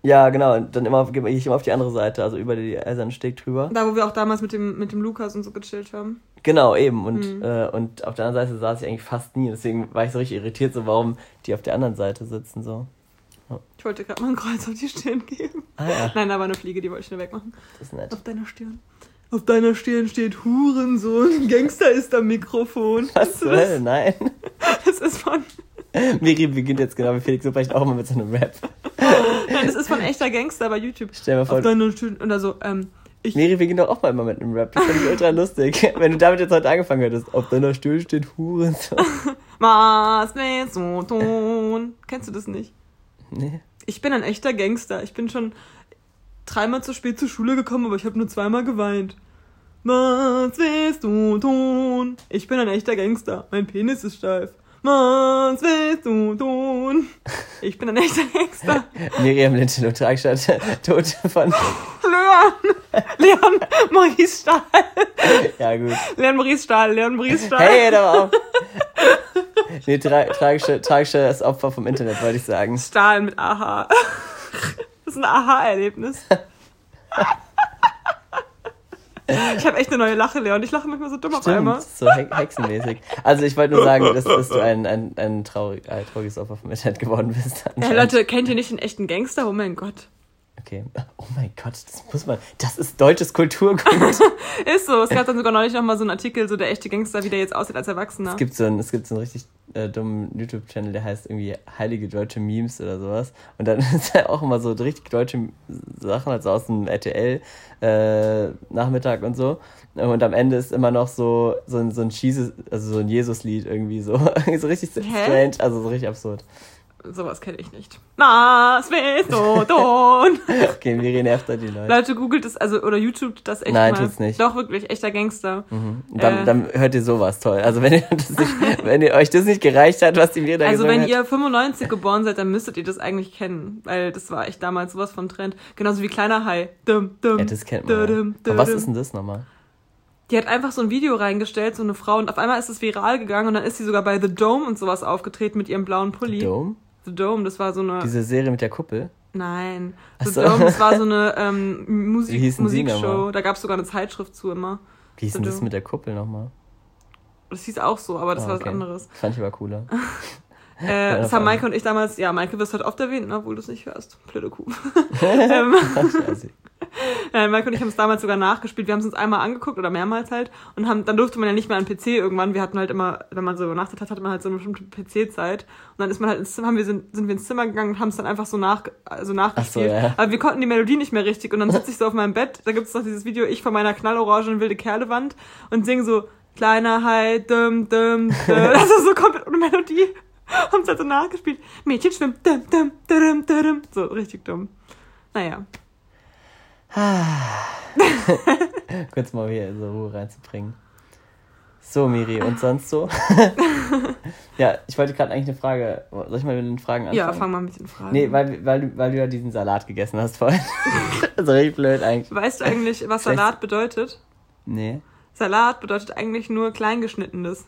Ja, genau. Und dann immer gehe ich immer auf die andere Seite, also über die Eisernen Steg drüber. da wo wir auch damals mit dem, mit dem Lukas und so gechillt haben. Genau, eben. Und, Mhm. äh, und auf der anderen Seite saß ich eigentlich fast nie. Deswegen war ich so richtig irritiert, so warum die auf der anderen Seite sitzen. so. Ich wollte gerade mal ein Kreuz auf die Stirn geben. Ah ja, Nein, da war eine Fliege, die wollte ich schnell wegmachen. das ist nett. Auf deiner Stirn. Auf deiner Stirn steht Hurensohn. Gangster ist am Mikrofon. Was Kennst du Hölle? Nein. Das? das ist von, Miri beginnt jetzt genau wie Felix Lobrecht auch immer mit so einem Rap. nein, das ist von echter Gangster bei YouTube. Stell dir mal vor. Oder so, ähm, ich, Miri beginnt doch auch mal immer mit einem Rap. Das finde ich ultra lustig. Wenn du damit jetzt heute angefangen hättest. Auf deiner Stirn steht Huren. So. was willst du tun? Kennst du das nicht? Nee. Ich bin ein echter Gangster. Ich bin schon dreimal zu spät zur Schule gekommen, aber ich habe nur zweimal geweint. Was willst du tun? Ich bin ein echter Gangster. Mein Penis ist steif. Was willst du tun? Ich bin ein echter Gangster. Miriam Linton und Tragstadt. Tod von. Leon! Leon Maurice Stahl. Ja, gut. Leon Maurice Stahl. Leon Maurice Stahl. Hey, da war auch. Nee, tra tragische, tragische das Opfer vom Internet, wollte ich sagen. Stahl mit Aha. Das ist ein Aha-Erlebnis. Ich habe echt eine neue Lache, Leon. Ich lache manchmal so dumm auf einmal. so he hexenmäßig. Also ich wollte nur sagen, dass, dass du ein, ein, ein, traurig, ein trauriges Opfer vom Internet geworden bist. Ja. Leute, kennt ihr nicht den echten Gangster? Oh mein Gott. Okay. Oh mein Gott, das muss man. Das ist deutsches Kulturgut. Ist so. Es gab dann sogar neulich noch mal so einen Artikel, so der echte Gangster, wie der jetzt aussieht als Erwachsener. Es gibt so einen, es gibt so einen richtig äh, dummen YouTube-Channel, der heißt irgendwie Heilige Deutsche Memes oder sowas. Und dann ist er auch immer so richtig deutsche Sachen, also aus dem RTL äh, Nachmittag und so. Und am Ende ist immer noch so, so ein, so ein Jesus, also so ein Jesus-Lied irgendwie so. so richtig Hä? strange, also so richtig absurd. Sowas kenne ich nicht. Was willst du tun? Okay, Miri nervt da die Leute. Leute, googelt das, also, oder YouTube das echt Nein, mal. tut's nicht. Doch, wirklich, echter Gangster. Mhm. Dann, Äh. dann hört ihr sowas toll. Also wenn ihr, das nicht, wenn ihr euch das nicht gereicht hat, was die Miri da Also, wenn hat. ihr 95 geboren seid, dann müsstet ihr das eigentlich kennen. Weil das war echt damals sowas von Trend. Genauso wie Kleiner Hai. Dum, dum, ja, das kennt man. Dum, Aber was ist denn das nochmal? Die hat einfach so ein Video reingestellt, so eine Frau, und auf einmal ist es viral gegangen und dann ist sie sogar bei The Dome und sowas aufgetreten mit ihrem blauen Pulli. Dome? The Dome, das war so eine. Diese Serie mit der Kuppel? Nein. The so. Dome, das war so eine ähm, Musik, Musikshow. Da gab es sogar eine Zeitschrift zu immer. Wie hieß denn das mit der Kuppel nochmal? Das hieß auch so, aber das Ah, war okay. was anderes. Das fand ich aber cooler. Äh, das haben. Maike und ich damals, ja, Maike wirst halt oft erwähnt, ne, obwohl du es nicht hörst. Blöde Kuh. ähm, Ja, Maike und ich haben es damals sogar nachgespielt. Wir haben es uns einmal angeguckt oder mehrmals halt und haben, dann durfte man ja nicht mehr an PC irgendwann. Wir hatten halt immer, wenn man so übernachtet hat, hatte man halt so eine bestimmte PC-Zeit. Und dann ist man halt ins Zimmer, haben wir sind, sind wir ins Zimmer gegangen und haben es dann einfach so nach, also nachgespielt. Ach so, ja. Aber wir konnten die Melodie nicht mehr richtig und dann sitze ich so auf meinem Bett, da gibt es noch dieses Video, ich vor meiner knallorangen wilde Kerlewand und singe so, kleiner Hai, dum, dum, dum. Das ist so komplett ohne Melodie. Haben es halt so nachgespielt. Mädchen schwimmt, dum, dum, dum, dum. So, richtig dumm. Naja. Kurz mal hier so Ruhe reinzubringen. So, Miri, und sonst so? ja, ich wollte gerade eigentlich eine Frage. Soll ich mal mit den Fragen anfangen? Ja, fang mal mit den Fragen. Nee, weil, weil, du, weil du ja diesen Salat gegessen hast vorhin. das ist richtig blöd eigentlich. Weißt du eigentlich, was Schlecht. Salat bedeutet? Nee. Salat bedeutet eigentlich nur kleingeschnittenes.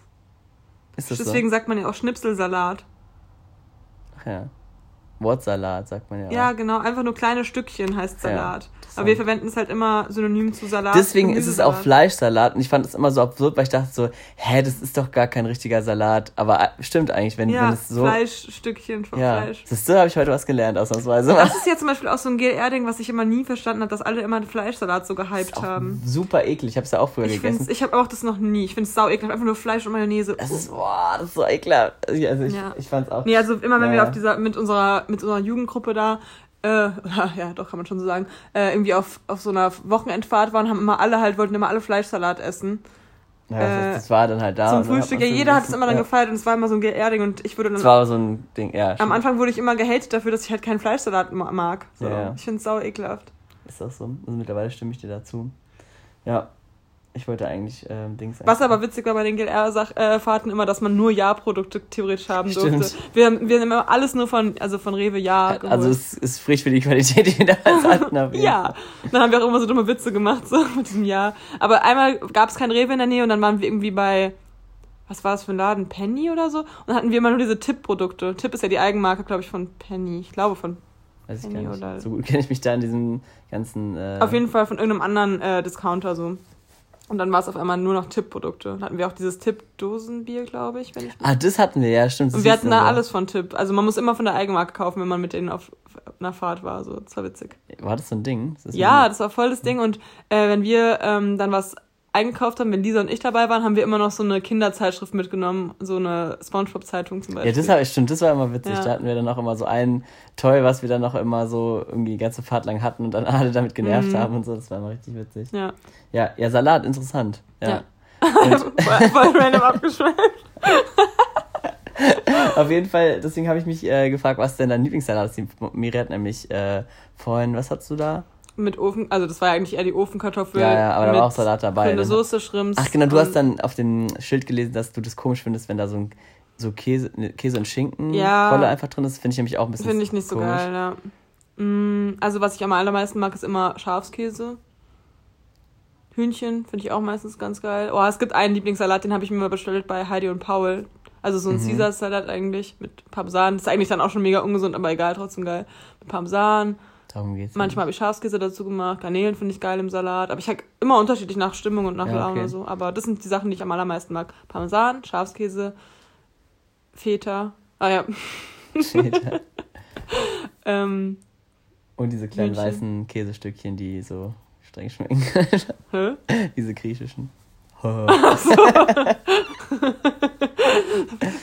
Ist das Deswegen sagt man ja auch Schnipselsalat. so? Ach ja. Wortsalat, sagt man ja. Ja, auch. genau. Einfach nur kleine Stückchen heißt Ja, Salat. interessant. Aber wir verwenden es halt immer synonym zu Salat. Deswegen ist es auch. Fleischsalat und ich fand es immer so absurd, weil ich dachte so, hä, das ist doch gar kein richtiger Salat. Aber äh, stimmt eigentlich, wenn, wenn Ja, es so. Fleischstückchen von ja, Fleisch. siehst du, habe ich heute was gelernt, ausnahmsweise. Das ist ja zum Beispiel auch so ein GLR-Ding, was ich immer nie verstanden habe, dass alle immer den Fleischsalat so gehypt haben. super eklig. Ich habe es ja auch früher Ich, gegessen. ich habe auch das noch nie. Ich finde es sau ekelhaft. Einfach nur Fleisch und Mayonnaise. Das ist, boah, das ist so ekelhaft. Also ich, Ja. ich fand's auch. Nee, also immer wenn wir auf dieser, mit unserer, mit unserer Jugendgruppe da, äh, ja, doch, kann man schon so sagen, äh, irgendwie auf, auf so einer Wochenendfahrt waren, haben immer alle halt, wollten immer alle Fleischsalat essen. Ja, das, äh, das war dann halt da. zum dann Frühstück. Ja, jeder hat es immer dann ja. gefeiert und es war immer so ein GR-Ding und ich wurde dann. Das war so ein Ding, ja. am stimmt. Anfang wurde ich immer gehatet dafür, dass ich halt keinen Fleischsalat ma- mag. So. Ja, ja. Ich finde es sau ekelhaft. Ist das so? Also mittlerweile stimme ich dir dazu. Ja. Ich wollte eigentlich ähm, Dings. Was aber witzig war bei den GLR-Fahrten immer, dass man nur Ja-Produkte theoretisch haben Stimmt. durfte. Wir haben, wir haben immer alles nur von, also von Rewe Ja geholt. Also es, es spricht für die Qualität, die wir damals hatten. auf Ja, dann haben wir auch immer so dumme Witze gemacht, so mit diesem Ja. Aber einmal gab es kein Rewe in der Nähe und dann waren wir irgendwie bei, was war das für ein Laden? Penny oder so? Und dann hatten wir immer nur diese Tipp-Produkte. Tipp ist ja die Eigenmarke, glaube ich, von Penny. Ich glaube von, Weiß ich gar nicht. oder- So gut kenne ich mich da in diesem ganzen. Äh, auf jeden Fall von irgendeinem anderen äh, Discounter so. Und dann war es auf einmal nur noch Tipp-Produkte. Dann hatten wir auch dieses Tipp-Dosenbier, glaube ich, wenn ich Ah, das hatten wir, ja, stimmt. Und wir hatten da so. alles von Tipp. Also man muss immer von der Eigenmarke kaufen, wenn man mit denen auf einer Fahrt war. So, das war witzig. War das so ein Ding? Das Ja, das war voll das Ding. Und äh, wenn wir ähm, dann was eingekauft haben, wenn Lisa und ich dabei waren, haben wir immer noch so eine Kinderzeitschrift mitgenommen, so eine Spongebob-Zeitung zum ja, Beispiel. das habe ich stimmt, das war immer witzig. Ja. Da hatten wir dann auch immer so ein Toy, was wir dann noch immer so irgendwie die ganze Fahrt lang hatten und dann alle damit genervt Mhm. haben und so. Das war immer richtig witzig. ja. Ja, ja, Salat, interessant. Ja. Ja. Voll, random abgeschweift. auf jeden Fall, deswegen habe ich mich äh, gefragt, was denn dein Lieblingssalat ist. Miri hat nämlich äh, vorhin, was hast du da? Mit Ofen, also das war ja eigentlich eher die Ofenkartoffel. Ja, ja, aber da mit war auch Salat dabei. Grüne Dann- Soße, Shrimps. Ach genau, du hast dann auf dem Schild gelesen, dass du das komisch findest, wenn da so ein so Käse, ne, Käse und Schinken Ja. Rolle einfach drin ist. Finde ich nämlich auch ein bisschen Finde ich nicht so komisch. geil, ja. Mm, Also was ich am allermeisten mag, ist immer Schafskäse. Hühnchen finde ich auch meistens ganz geil. Oh, es gibt einen Lieblingssalat, den habe ich mir mal bestellt bei Heidi und Paul. Also so ein Mhm. Caesar-Salat eigentlich mit Parmesan. ist eigentlich dann auch schon mega ungesund, aber egal, trotzdem geil. Mit Parmesan. Darum geht's. Manchmal habe ich Schafskäse dazu gemacht. Garnelen finde ich geil im Salat. Aber ich hack immer unterschiedlich nach Stimmung und nach Ja, Laune okay. so. Aber das sind die Sachen, die ich am allermeisten mag. Parmesan, Schafskäse, Feta. Ah ja. Später. Ähm, Und diese kleinen Hühnchen. weißen Käsestückchen, die so streng schmecken. hä? diese griechischen.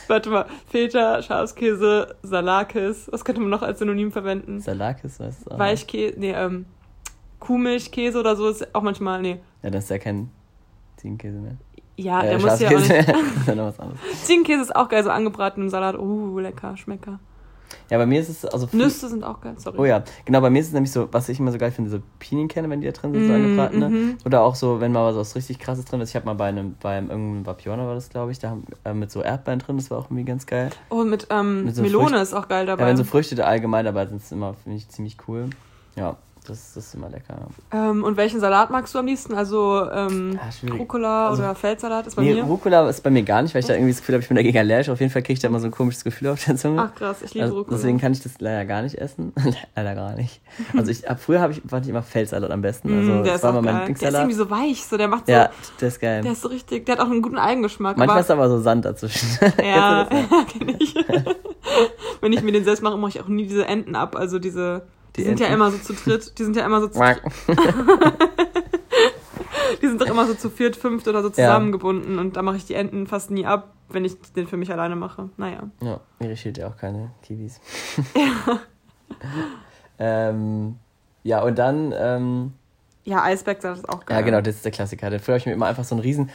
Warte mal, Feta, Schafskäse, Salakis. Was könnte man noch als Synonym verwenden? Salakis, weißt du? auch. Weichkäse, nee, ähm, Kuhmilchkäse oder so ist auch manchmal, nee. Ja, das ist ja kein Ziegenkäse mehr. Ja, Äh, der muss ja auch nicht. Ziegenkäse ist auch geil, so angebraten im Salat. Uh, lecker, schmecker. Ja, bei mir ist es also Nüsse sind auch geil, sorry. Oh ja, genau, bei mir ist es nämlich so, was ich immer so geil finde, so Pinienkerne, wenn die da drin sind, so Mm, angebratene. mhm. Oder auch so, wenn mal was richtig krasses drin ist. Ich habe mal bei einem, beim irgendeinem Vapiona war das, glaube ich, da haben, äh, mit so Erdbeeren drin, das war auch irgendwie ganz geil. Oh, mit, ähm, Mit so Melone Früchten- ist auch geil dabei. Ja, wenn so Früchte da allgemein dabei sind, ist immer, finde ich, ziemlich cool. Ja, das, das ist immer lecker. ähm, und welchen Salat magst du am liebsten? Also ähm, Ah, schwierig. Rucola Also- oder Feldsalat ist bei Nee, mir. Rucola ist bei mir gar nicht, weil ich da irgendwie das Gefühl habe, ich bin dagegen allergisch. Auf jeden Fall kriege ich da immer so ein komisches Gefühl auf der Zunge. Ach krass, ich liebe Also, Rucola. deswegen kann ich das leider gar nicht essen. leider gar nicht. Also ich ab früher ich fand ich immer Feldsalat am besten. Also Mm, der ist war immer mein. Der ist irgendwie so weich, so der macht so, Ja, der ist geil. der ist so richtig, der hat auch einen guten Eigengeschmack. Manchmal aber, ist aber so Sand dazwischen. ja, das? kenn ich. Wenn ich mir den selbst mache, mache ich auch nie diese Enten ab. Also diese, die, Die sind ja Enten? immer so zu dritt, die sind ja immer so zu, die sind doch immer so zu viert, fünft oder so Ja. zusammengebunden und da mache ich die Enten fast nie ab, wenn ich den für mich alleine mache. Naja. ja, mir schält ja auch keine Kiwis. ähm, ja, und dann, ähm, Ja, Eisbergsalat ist auch geil. Ja, genau, das ist der Klassiker. Früher habe ich mir immer einfach so einen riesen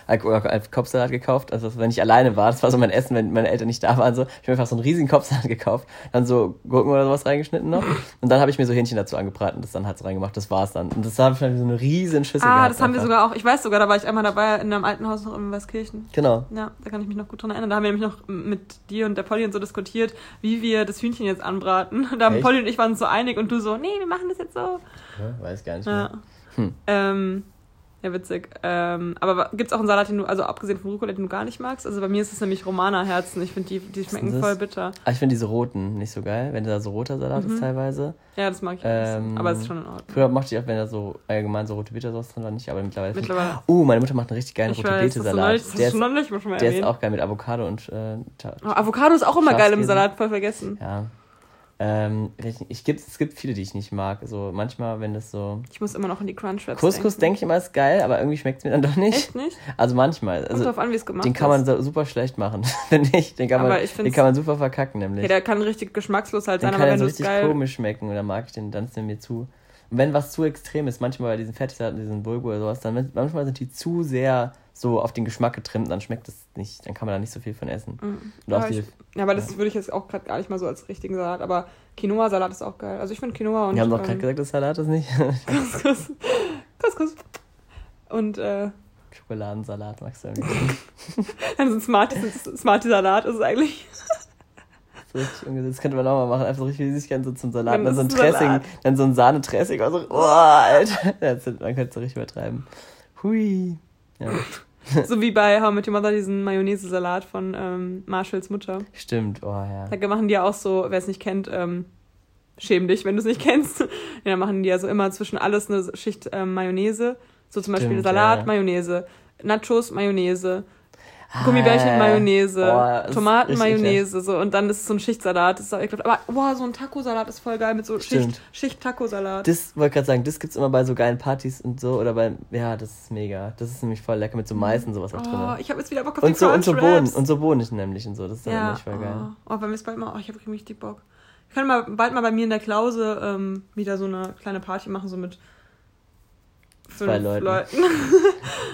Kopfsalat gekauft. Also wenn ich alleine war, das war so mein Essen, wenn meine Eltern nicht da waren, so, ich habe mir einfach so einen riesigen Kopfsalat gekauft, dann so Gurken oder sowas reingeschnitten noch. Und dann habe ich mir so Hähnchen dazu angebraten, das dann halt so reingemacht, das war's dann. Und das habe ich dann so eine riesen Schüssel Ah, gehabt das haben wir einfach. sogar auch. Ich weiß sogar, da war ich einmal dabei in einem alten Haus noch in Westkirchen. Genau. Ja, da kann ich mich noch gut dran erinnern. Da haben wir nämlich noch mit dir und der Polly und so diskutiert, wie wir das Hühnchen jetzt anbraten. Da haben? Polly und ich waren uns so einig und du so, nee, wir machen das jetzt so. Ja, weiß gar nicht Ja. Hm. Ähm, ja, witzig. Ähm, aber gibt es auch einen Salat, den du, also abgesehen von Rucola, den du gar nicht magst? Also bei mir ist es nämlich Romana-Herzen. Ich finde, die, die schmecken voll bitter. Aber ich finde diese roten nicht so geil, wenn da so roter Salat Mhm. ist teilweise. Ja, das mag ich auch Ähm, nicht. Aber es ist schon in Ordnung. Früher mochte ich auch, wenn da so allgemein so rote Bittersauce drin war, nicht, aber mittlerweile. Mittlerweile. Ich, uh, meine Mutter macht einen richtig geilen rote hast Der, ist, der ist auch geil mit Avocado und äh, Oh, Avocado ist auch immer geil im. Salat, voll vergessen. Ja. Ähm, ich, gibt, es gibt viele, die ich nicht mag. Also manchmal, wenn das so. Ich muss immer noch an die Crunch Wraps Couscous denke ich immer ist geil, aber irgendwie schmeckt es mir dann doch nicht. Echt nicht? Also manchmal. Kommt Also drauf an, wie es gemacht den kann man so super schlecht machen, finde ich. Den kann, Aber man, ich den kann man super verkacken, nämlich. Ja, der kann richtig geschmackslos halt dann sein, kann aber er wenn so du es richtig geil... komisch schmecken und dann mag ich den, dann ist der mir zu. Und wenn was zu extrem ist, manchmal bei diesen Fertigsalaten, diesen Bulgur oder sowas, dann manchmal sind die zu sehr so auf den Geschmack getrimmt, dann schmeckt es nicht, dann kann man da nicht so viel von essen. Mhm. Ja, ich, ja, aber das würde ich jetzt auch gerade gar nicht mal so als richtigen Salat, aber Quinoa-Salat ist auch geil. Also ich finde Quinoa und... wir haben doch gerade ähm, gesagt, dass Salat ist nicht. Couscous. Couscous. Und äh, Schokoladensalat magst du irgendwie. dann sind Smarties, Smartie-Salat ist es eigentlich. So richtig ungesetzt. Das könnte man auch mal machen. Einfach so richtig Süßigkeiten so zum Salat. Dann so ein Dressing, Salat. dann so ein Sahnetressing. Also, oh, Alter. Das, man könnte es so richtig übertreiben. Hui. Ja, so wie bei How I Met Your Mother, diesen Mayonnaise-Salat von ähm, Marshalls Mutter. stimmt. Oh, ja. Da machen die ja auch so, wer es nicht kennt, ähm, schäm dich, wenn du es nicht kennst. ja, dann machen die ja so immer zwischen alles eine Schicht ähm, Mayonnaise. So zum Beispiel Stimmt, Salat, ja. Mayonnaise, Nachos, Mayonnaise, Gummibärchen, Ah, Mayonnaise, boah, das ist Tomaten, Mayonnaise, so und dann ist es so ein Schichtsalat. Das ist auch ekelhaft. Aber boah, so ein Taco-Salat ist voll geil mit so Schicht, Stimmt. Schicht-Taco-Salat. Das wollte ich gerade sagen, das gibt's immer bei so geilen Partys und so. Oder bei, ja, das ist mega. Das ist nämlich voll lecker mit so Mais und sowas auch Oh, drin. ich habe jetzt wieder Bock auf Und die so, und so Bohnen. Und so Bohnen nämlich und so. Das ist dann ja, nämlich voll geil. oh, oh, bei mir ist bald mal, oh, ich habe richtig Bock. Wir können mal, bald mal bei mir in der Klause ähm, wieder so eine kleine Party machen, so mit fünf Zwei Leuten.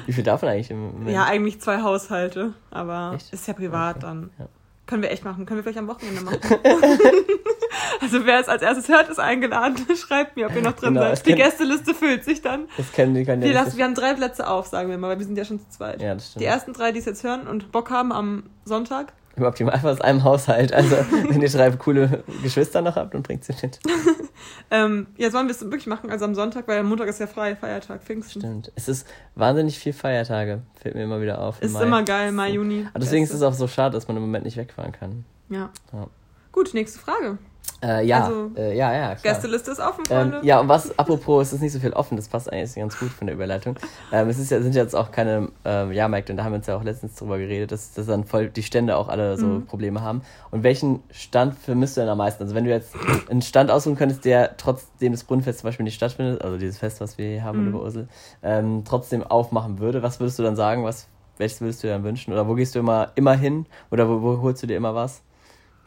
Wie viel davon eigentlich im Moment? Ja, eigentlich zwei Haushalte, aber Echt? ist ja privat Okay, dann. ja. Können wir echt machen. Können wir vielleicht am Wochenende machen. also wer es als erstes hört, ist eingeladen. Schreibt mir, ob ihr noch drin Genau, seid. Die kann- Gästeliste füllt sich dann. Das können die können Wir, nicht lassen, wir haben drei Plätze auf, sagen wir mal, weil wir sind ja schon zu zweit. Ja, das stimmt. Die ersten drei, die es jetzt hören und Bock haben am Sonntag, Im Optimalfall aus einem Haushalt. Also, wenn ihr drei coole Geschwister noch habt, dann bringt sie mit. ähm, ja, sollen wir es wirklich machen, also am Sonntag, weil am Montag ist ja frei, Feiertag, Pfingsten. Stimmt. Es ist wahnsinnig viel Feiertage. Fällt mir immer wieder auf. im Ist Mai. immer geil, Mai, Juni. Aber deswegen ist es auch so schade, dass man im Moment nicht wegfahren kann. Ja. Ja. Gut, nächste Frage. Äh, ja, Also, äh, ja, ja, klar. Gästeliste ist offen, Freunde. Ähm, ja, und was, apropos, es ist nicht so viel offen, das passt eigentlich ganz gut von der Überleitung. Ähm, es ist ja, sind jetzt auch keine äh, Jahrmärkte, und da haben wir uns ja auch letztens drüber geredet, dass, dass dann voll die Stände auch alle so Mhm. Probleme haben. Und welchen Stand vermisst du denn am meisten? Also wenn du jetzt einen Stand aussuchen könntest, der trotzdem das Brunnenfest zum Beispiel nicht stattfindet, also dieses Fest, was wir hier haben in Mhm. Oberursel, ähm, trotzdem aufmachen würde, was würdest du dann sagen? Was, welches würdest du dir dann wünschen? Oder wo gehst du immer, immer hin? Oder wo, wo holst du dir immer was?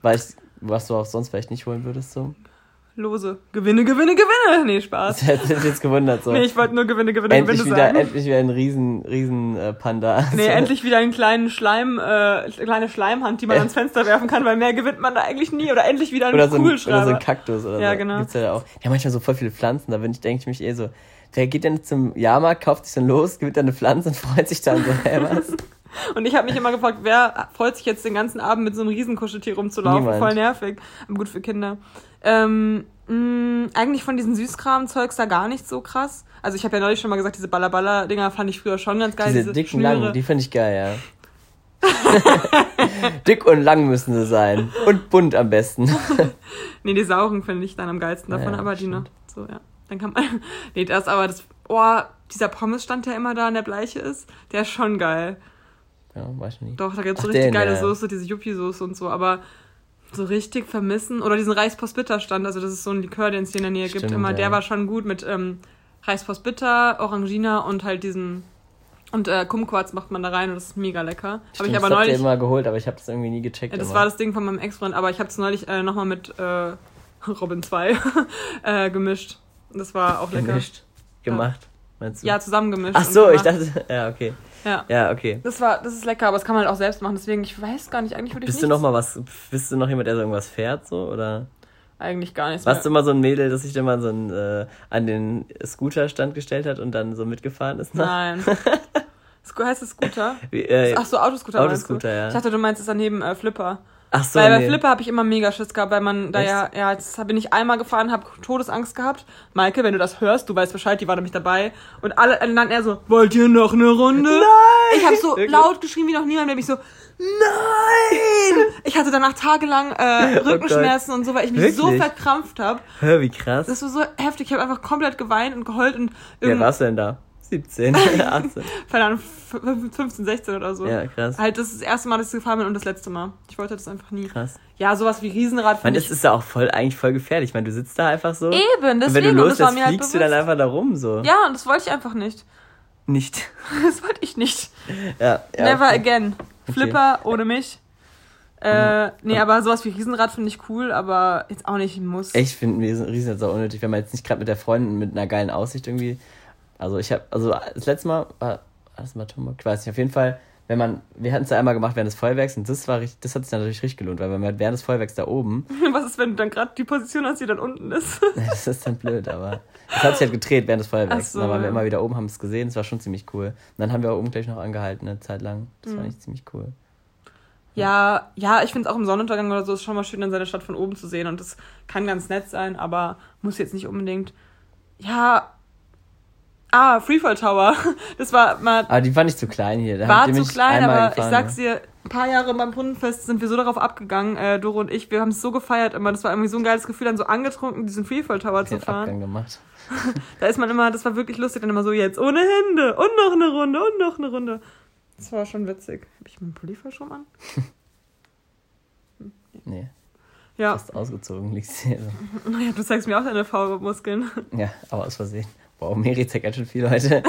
Weil ich, was du auch sonst vielleicht nicht holen würdest, so. Lose. Gewinne, Gewinne, Gewinne. Nee, Spaß. Das hätte mich jetzt gewundert, so. Nee, ich wollte nur Gewinne, Gewinne, endlich Gewinne wieder, sagen. endlich wieder ein riesen, riesen äh, Panda. Nee, So. endlich wieder einen kleinen Schleim, äh, kleine Schleimhand, die man Äh. ans Fenster werfen kann, weil mehr gewinnt man da eigentlich nie. Oder endlich wieder einen Oder so, ein, oder Kugelschreiber. so ein Kaktus oder Ja, so. genau. Gibt's ja da auch. Haben manchmal so voll viele Pflanzen, da bin ich, denke ich mich eh so, wer geht denn zum Jahrmarkt, kauft sich dann los, gewinnt dann eine Pflanze und freut sich dann so, hä, was? Und ich habe mich immer gefragt, wer freut sich jetzt den ganzen Abend mit so einem Riesenkuscheltier rumzulaufen? Niemand. Voll nervig. Aber gut für Kinder. Ähm, mh, eigentlich von diesen Süßkram-Zeugs da gar nicht so krass. Also ich habe ja neulich schon mal gesagt, diese Ballaballa-Dinger fand ich früher schon ganz geil. Diese, dicken, Schnüre. langen, die finde ich geil, ja. Dick und lang müssen sie sein. Und bunt am besten. Nee, die sauren finde ich dann am geilsten davon, Ja, aber die noch. So, ja. Dann kann man. nee, das aber das. Oh, dieser Pommesstand, der immer da an der Bleiche ist, der ist schon geil. Ja, weiß ich nicht. Doch, da gibt's so Ach, richtig den, geile ja. Soße, diese Yuppie-Soße und so, aber so richtig vermissen. Oder diesen Reispost-Bitter-Stand, also das ist so ein Likör, den es hier in der Nähe gibt Stimmt, immer. ja. Der war schon gut mit ähm, Reispost-Bitter, Orangina und halt diesen. Und äh, Kumquats macht man da rein und das ist mega lecker. Habe ich aber neulich. immer geholt, aber ich habe das irgendwie nie gecheckt. Ja, das immer. war das Ding von meinem Ex-Freund, aber ich habe es neulich äh, nochmal mit äh, Robin 2 äh, gemischt. Das war auch lecker. gemischt, gemacht. meinst du? Ja, zusammengemischt. Ach so, ich dachte, ja, okay. Ja. Ja, okay. Das war, das ist lecker, aber das kann man halt auch selbst machen. Deswegen, ich weiß gar nicht, eigentlich würde ich Bist du noch mal was, bist du noch jemand, der so irgendwas fährt, so, oder? Eigentlich gar nichts. Warst du mehr. immer so ein Mädel, das sich dann mal so ein, äh, an den Scooterstand gestellt hat und dann so mitgefahren ist? Ne? Nein. Heißt es Scooter? Wie, äh, Ach so, Autoscooter. Autoscooter, du? ja. Ich dachte, du meinst es daneben äh, Flipper. Ach so, weil bei nee. Flipper habe ich immer mega Schiss gehabt, weil man da Echt? ja, ja, jetzt bin ich einmal gefahren, habe Todesangst gehabt. Maike, wenn du das hörst, du weißt Bescheid, die war nämlich dabei. Und alle und dann er so, wollt ihr noch eine Runde? Nein! Ich habe so Wirklich? laut geschrien wie noch niemand, der mich so, nein! Ich hatte danach tagelang äh, Rückenschmerzen und so, weil ich mich so Oh Wirklich? verkrampft habe. Hör, wie krass. Das war so heftig. Ich habe einfach komplett geweint und geheult und Wer du denn da? 17, 18. keine Ahnung, 15, 16 oder so. Ja, krass. Halt, das ist das erste Mal, dass ich gefahren bin und das letzte Mal. Ich wollte das einfach nie. Krass. Ja, sowas wie Riesenrad Man, finde das ich. ist ja auch voll, eigentlich voll gefährlich. Ich meine, du sitzt da einfach so. Eben, und wenn deswegen. du und das war loslässt, mir halt fliegst du dann einfach da rum, so. Ja, und das wollte ich einfach nicht. Nicht. Das wollte ich nicht. Ja, ja. Never again. Okay. Flipper ohne mich. Äh, nee, aber sowas wie Riesenrad finde ich cool, aber jetzt auch nicht ein Muss. Ich finde Riesen Riesen jetzt auch unnötig, wenn man jetzt nicht gerade mit der Freundin mit einer geilen Aussicht irgendwie. Also ich habe, also das letzte Mal war, war das mal Tomok? Ich weiß nicht, auf jeden Fall, wenn man, wir hatten es ja einmal gemacht während des Feuerwerks und das war richtig, das hat sich dann natürlich richtig gelohnt, weil wenn man während des Feuerwerks da oben, Was ist, wenn du dann gerade die Position hast, die dann unten ist? das ist dann blöd, aber es hat sich halt gedreht während des Feuerwerks. So, dann waren wir immer wieder oben, haben es gesehen, es war schon ziemlich cool. Und dann haben wir auch oben gleich noch angehalten, eine Zeit lang. Das Mhm. war eigentlich ziemlich cool. Ja, ja, ich finde es auch im Sonnenuntergang oder so ist schon mal schön, dann seine Stadt von oben zu sehen und das kann ganz nett sein, aber muss jetzt nicht unbedingt. Ja. Ah, Freefall Tower. Das war mal Aber die fand ich zu klein hier. Da war zu klein, aber gefahren, ich sag's dir, ein paar Jahre beim Brunnenfest sind wir so darauf abgegangen, äh, Doro und ich, wir haben es so gefeiert immer, das war irgendwie so ein geiles Gefühl, dann so angetrunken diesen Freefall Tower zu fahren. Abgang gemacht. Da ist man immer, das war wirklich lustig, dann immer so jetzt ohne Hände und noch eine Runde und noch eine Runde. Das war schon witzig. Hab ich meinen Pulli falsch rum an? Nee, Ja. fast ausgezogen liegst hier. so. Naja, du zeigst mir auch deine faule Muskeln. Ja, aber aus Versehen. Wow, Meri zeigt ganz schön viel heute.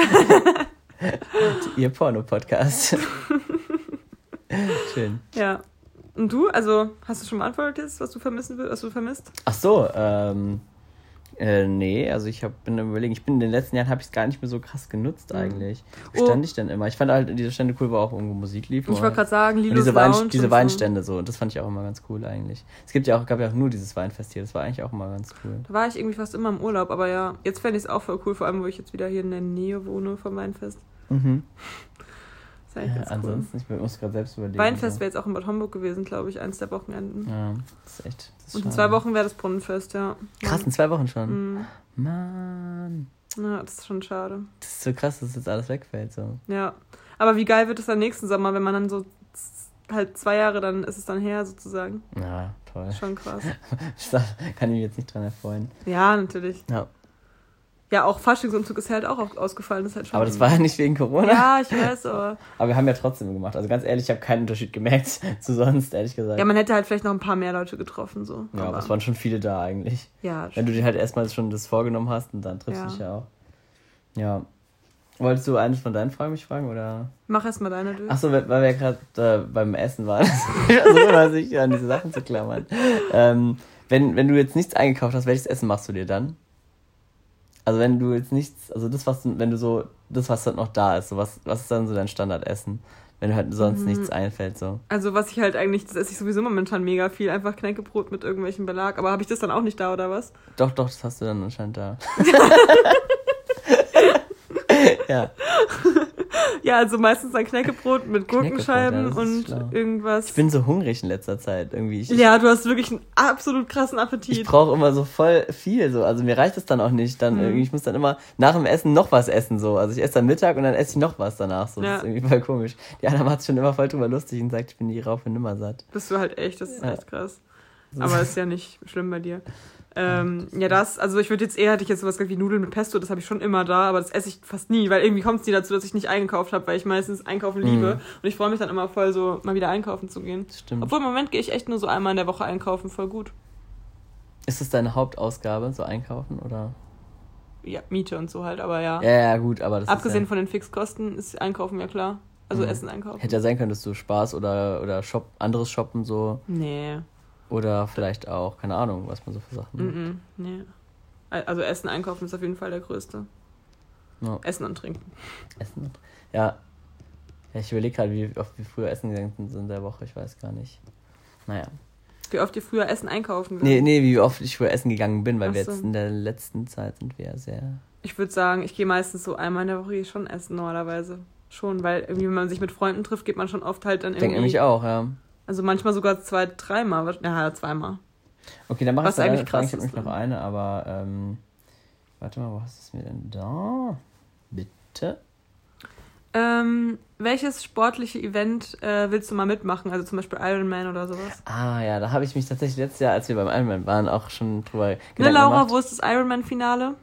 Ihr Porno-Podcast. Schön. Ja. Und du? Also, hast du schon beantwortet jetzt, was du vermissen willst, was du vermisst? Ach so, ähm. Äh, nee, also ich hab, bin überlegen, ich bin in den letzten Jahren habe ich es gar nicht mehr so krass genutzt eigentlich. Wo Oh. stand ich denn immer? Ich fand halt diese Stände cool, wo auch irgendwo Musik lief. Ich wo wollte gerade sagen, und Lilos diese, Wein, Lounge diese und Weinstände so, das fand ich auch immer ganz cool eigentlich. Es gibt ja auch, gab ja auch nur dieses Weinfest hier, das war eigentlich auch immer ganz cool. Da war ich irgendwie fast immer im Urlaub, aber ja, jetzt fände ich es auch voll cool, vor allem, wo ich jetzt wieder hier in der Nähe wohne vom Weinfest. Mhm. eigentlich Ja, ganz cool. ansonsten, ich muss gerade selbst überlegen. Weinfest so. wäre jetzt auch in Bad Homburg gewesen, glaube ich, eins der Wochenenden. Ja, das ist echt. Das ist Und in zwei Wochen wäre das Brunnenfest, ja. Krass, in zwei Wochen schon. Mhm. Mann. Ja, das ist schon schade. Das ist so krass, dass jetzt alles wegfällt. So. Ja. Aber wie geil wird es dann nächsten Sommer, wenn man dann so halt zwei Jahre, dann ist es dann her sozusagen. Ja, toll. Schon krass. Kann ich mich jetzt nicht dran erfreuen. Ja, natürlich. Ja. Ja, auch Faschingsumzug ist halt auch ausgefallen. Ist halt schon Aber das war ja nicht wegen Corona. Ja, ich weiß, aber. Aber wir haben ja trotzdem gemacht. Also ganz ehrlich, ich habe keinen Unterschied gemerkt zu sonst, ehrlich gesagt. Ja, man hätte halt vielleicht noch ein paar mehr Leute getroffen, so. Ja, aber es waren schon viele da eigentlich. Ja, Wenn du dir halt erstmal schon das vorgenommen hast und dann triffst Ja. du dich ja auch. Ja. Wolltest du eines von deinen Fragen mich fragen oder? mach erst mal deine durch. Achso, weil wir gerade äh, beim Essen waren. so immer sich an diese Sachen zu klammern. Ähm, wenn, wenn du jetzt nichts eingekauft hast, welches Essen machst du dir dann? Also wenn du jetzt nichts, also das, was wenn du so, das, was dann noch da ist, so was, was ist dann so dein Standardessen? Wenn du halt sonst Mhm. nichts einfällt, so. Also, was ich halt eigentlich, das esse ich sowieso momentan mega viel, einfach Knäckebrot mit irgendwelchem Belag. Aber habe ich das dann auch nicht da, oder was? Doch, doch, das hast du dann anscheinend da. ja. Ja, also meistens dann Knäckebrot mit Knäckebrot, Gurkenscheiben ja, das ist und irgendwas. Ich bin so hungrig in letzter Zeit irgendwie. Ich, ja, du hast wirklich einen absolut krassen Appetit. Ich brauche immer so voll viel, so. Also mir reicht es dann auch nicht. Dann Mhm. irgendwie, ich muss dann immer nach dem Essen noch was essen, so. Also ich esse dann Mittag und dann esse ich noch was danach, so. Ja. Das ist irgendwie voll komisch. Die Anna macht sich schon immer voll drüber lustig und sagt, ich bin nie rauf und nimmer satt. Bist du halt echt, das ist Ja. echt krass. Aber ist ja nicht schlimm bei dir. Ähm, ja, das, also ich würde jetzt eher, hätte ich jetzt sowas gesagt wie Nudeln mit Pesto, das habe ich schon immer da, aber das esse ich fast nie, weil irgendwie kommt es nie dazu, dass ich nicht eingekauft habe, weil ich meistens einkaufen liebe. Mhm. Und ich freue mich dann immer voll, so mal wieder einkaufen zu gehen. Stimmt. Obwohl im Moment gehe ich echt nur so einmal in der Woche einkaufen, voll gut. ist das deine Hauptausgabe, so einkaufen, oder? Ja, Miete und so halt, aber ja. Ja, ja, gut, aber das Abgesehen ist von den Fixkosten ist Einkaufen ja klar. Also Mhm. Essen ja, einkaufen. Hätte ja sein können, dass du Spaß oder, oder Shop, anderes Shoppen so. Nee. Oder vielleicht auch, keine Ahnung, was man so für Sachen. Mhm. Nee. Also Essen einkaufen ist auf jeden Fall der größte. Ja. Essen und Trinken. Essen und Ja. ja ich überlege gerade, wie oft wir früher essen gegangen sind in der Woche. Ich weiß gar nicht. Naja. Wie oft ihr früher Essen einkaufen Nee, nee, wie oft ich früher essen gegangen bin, weil Ach wir so. jetzt in der letzten Zeit sind wir ja sehr. Ich würde sagen, ich gehe meistens so einmal in der Woche schon essen normalerweise. Schon, weil irgendwie, wenn man sich mit Freunden trifft, geht man schon oft halt dann Ich denke irgendwie. nämlich auch, ja. Also manchmal sogar zwei, dreimal. Ja, zweimal. Okay, dann mach Was ich eigentlich krass Ich habe nämlich noch ne? eine, aber ähm, warte mal, was ist mir denn da? Bitte? Ähm, welches sportliche Event äh, willst du mal mitmachen? Also zum Beispiel Ironman oder sowas? Ah ja, da habe ich mich tatsächlich letztes Jahr, als wir beim Ironman waren, auch schon drüber Ne, Gedanken Laura, gemacht. wo ist das Ironman-Finale?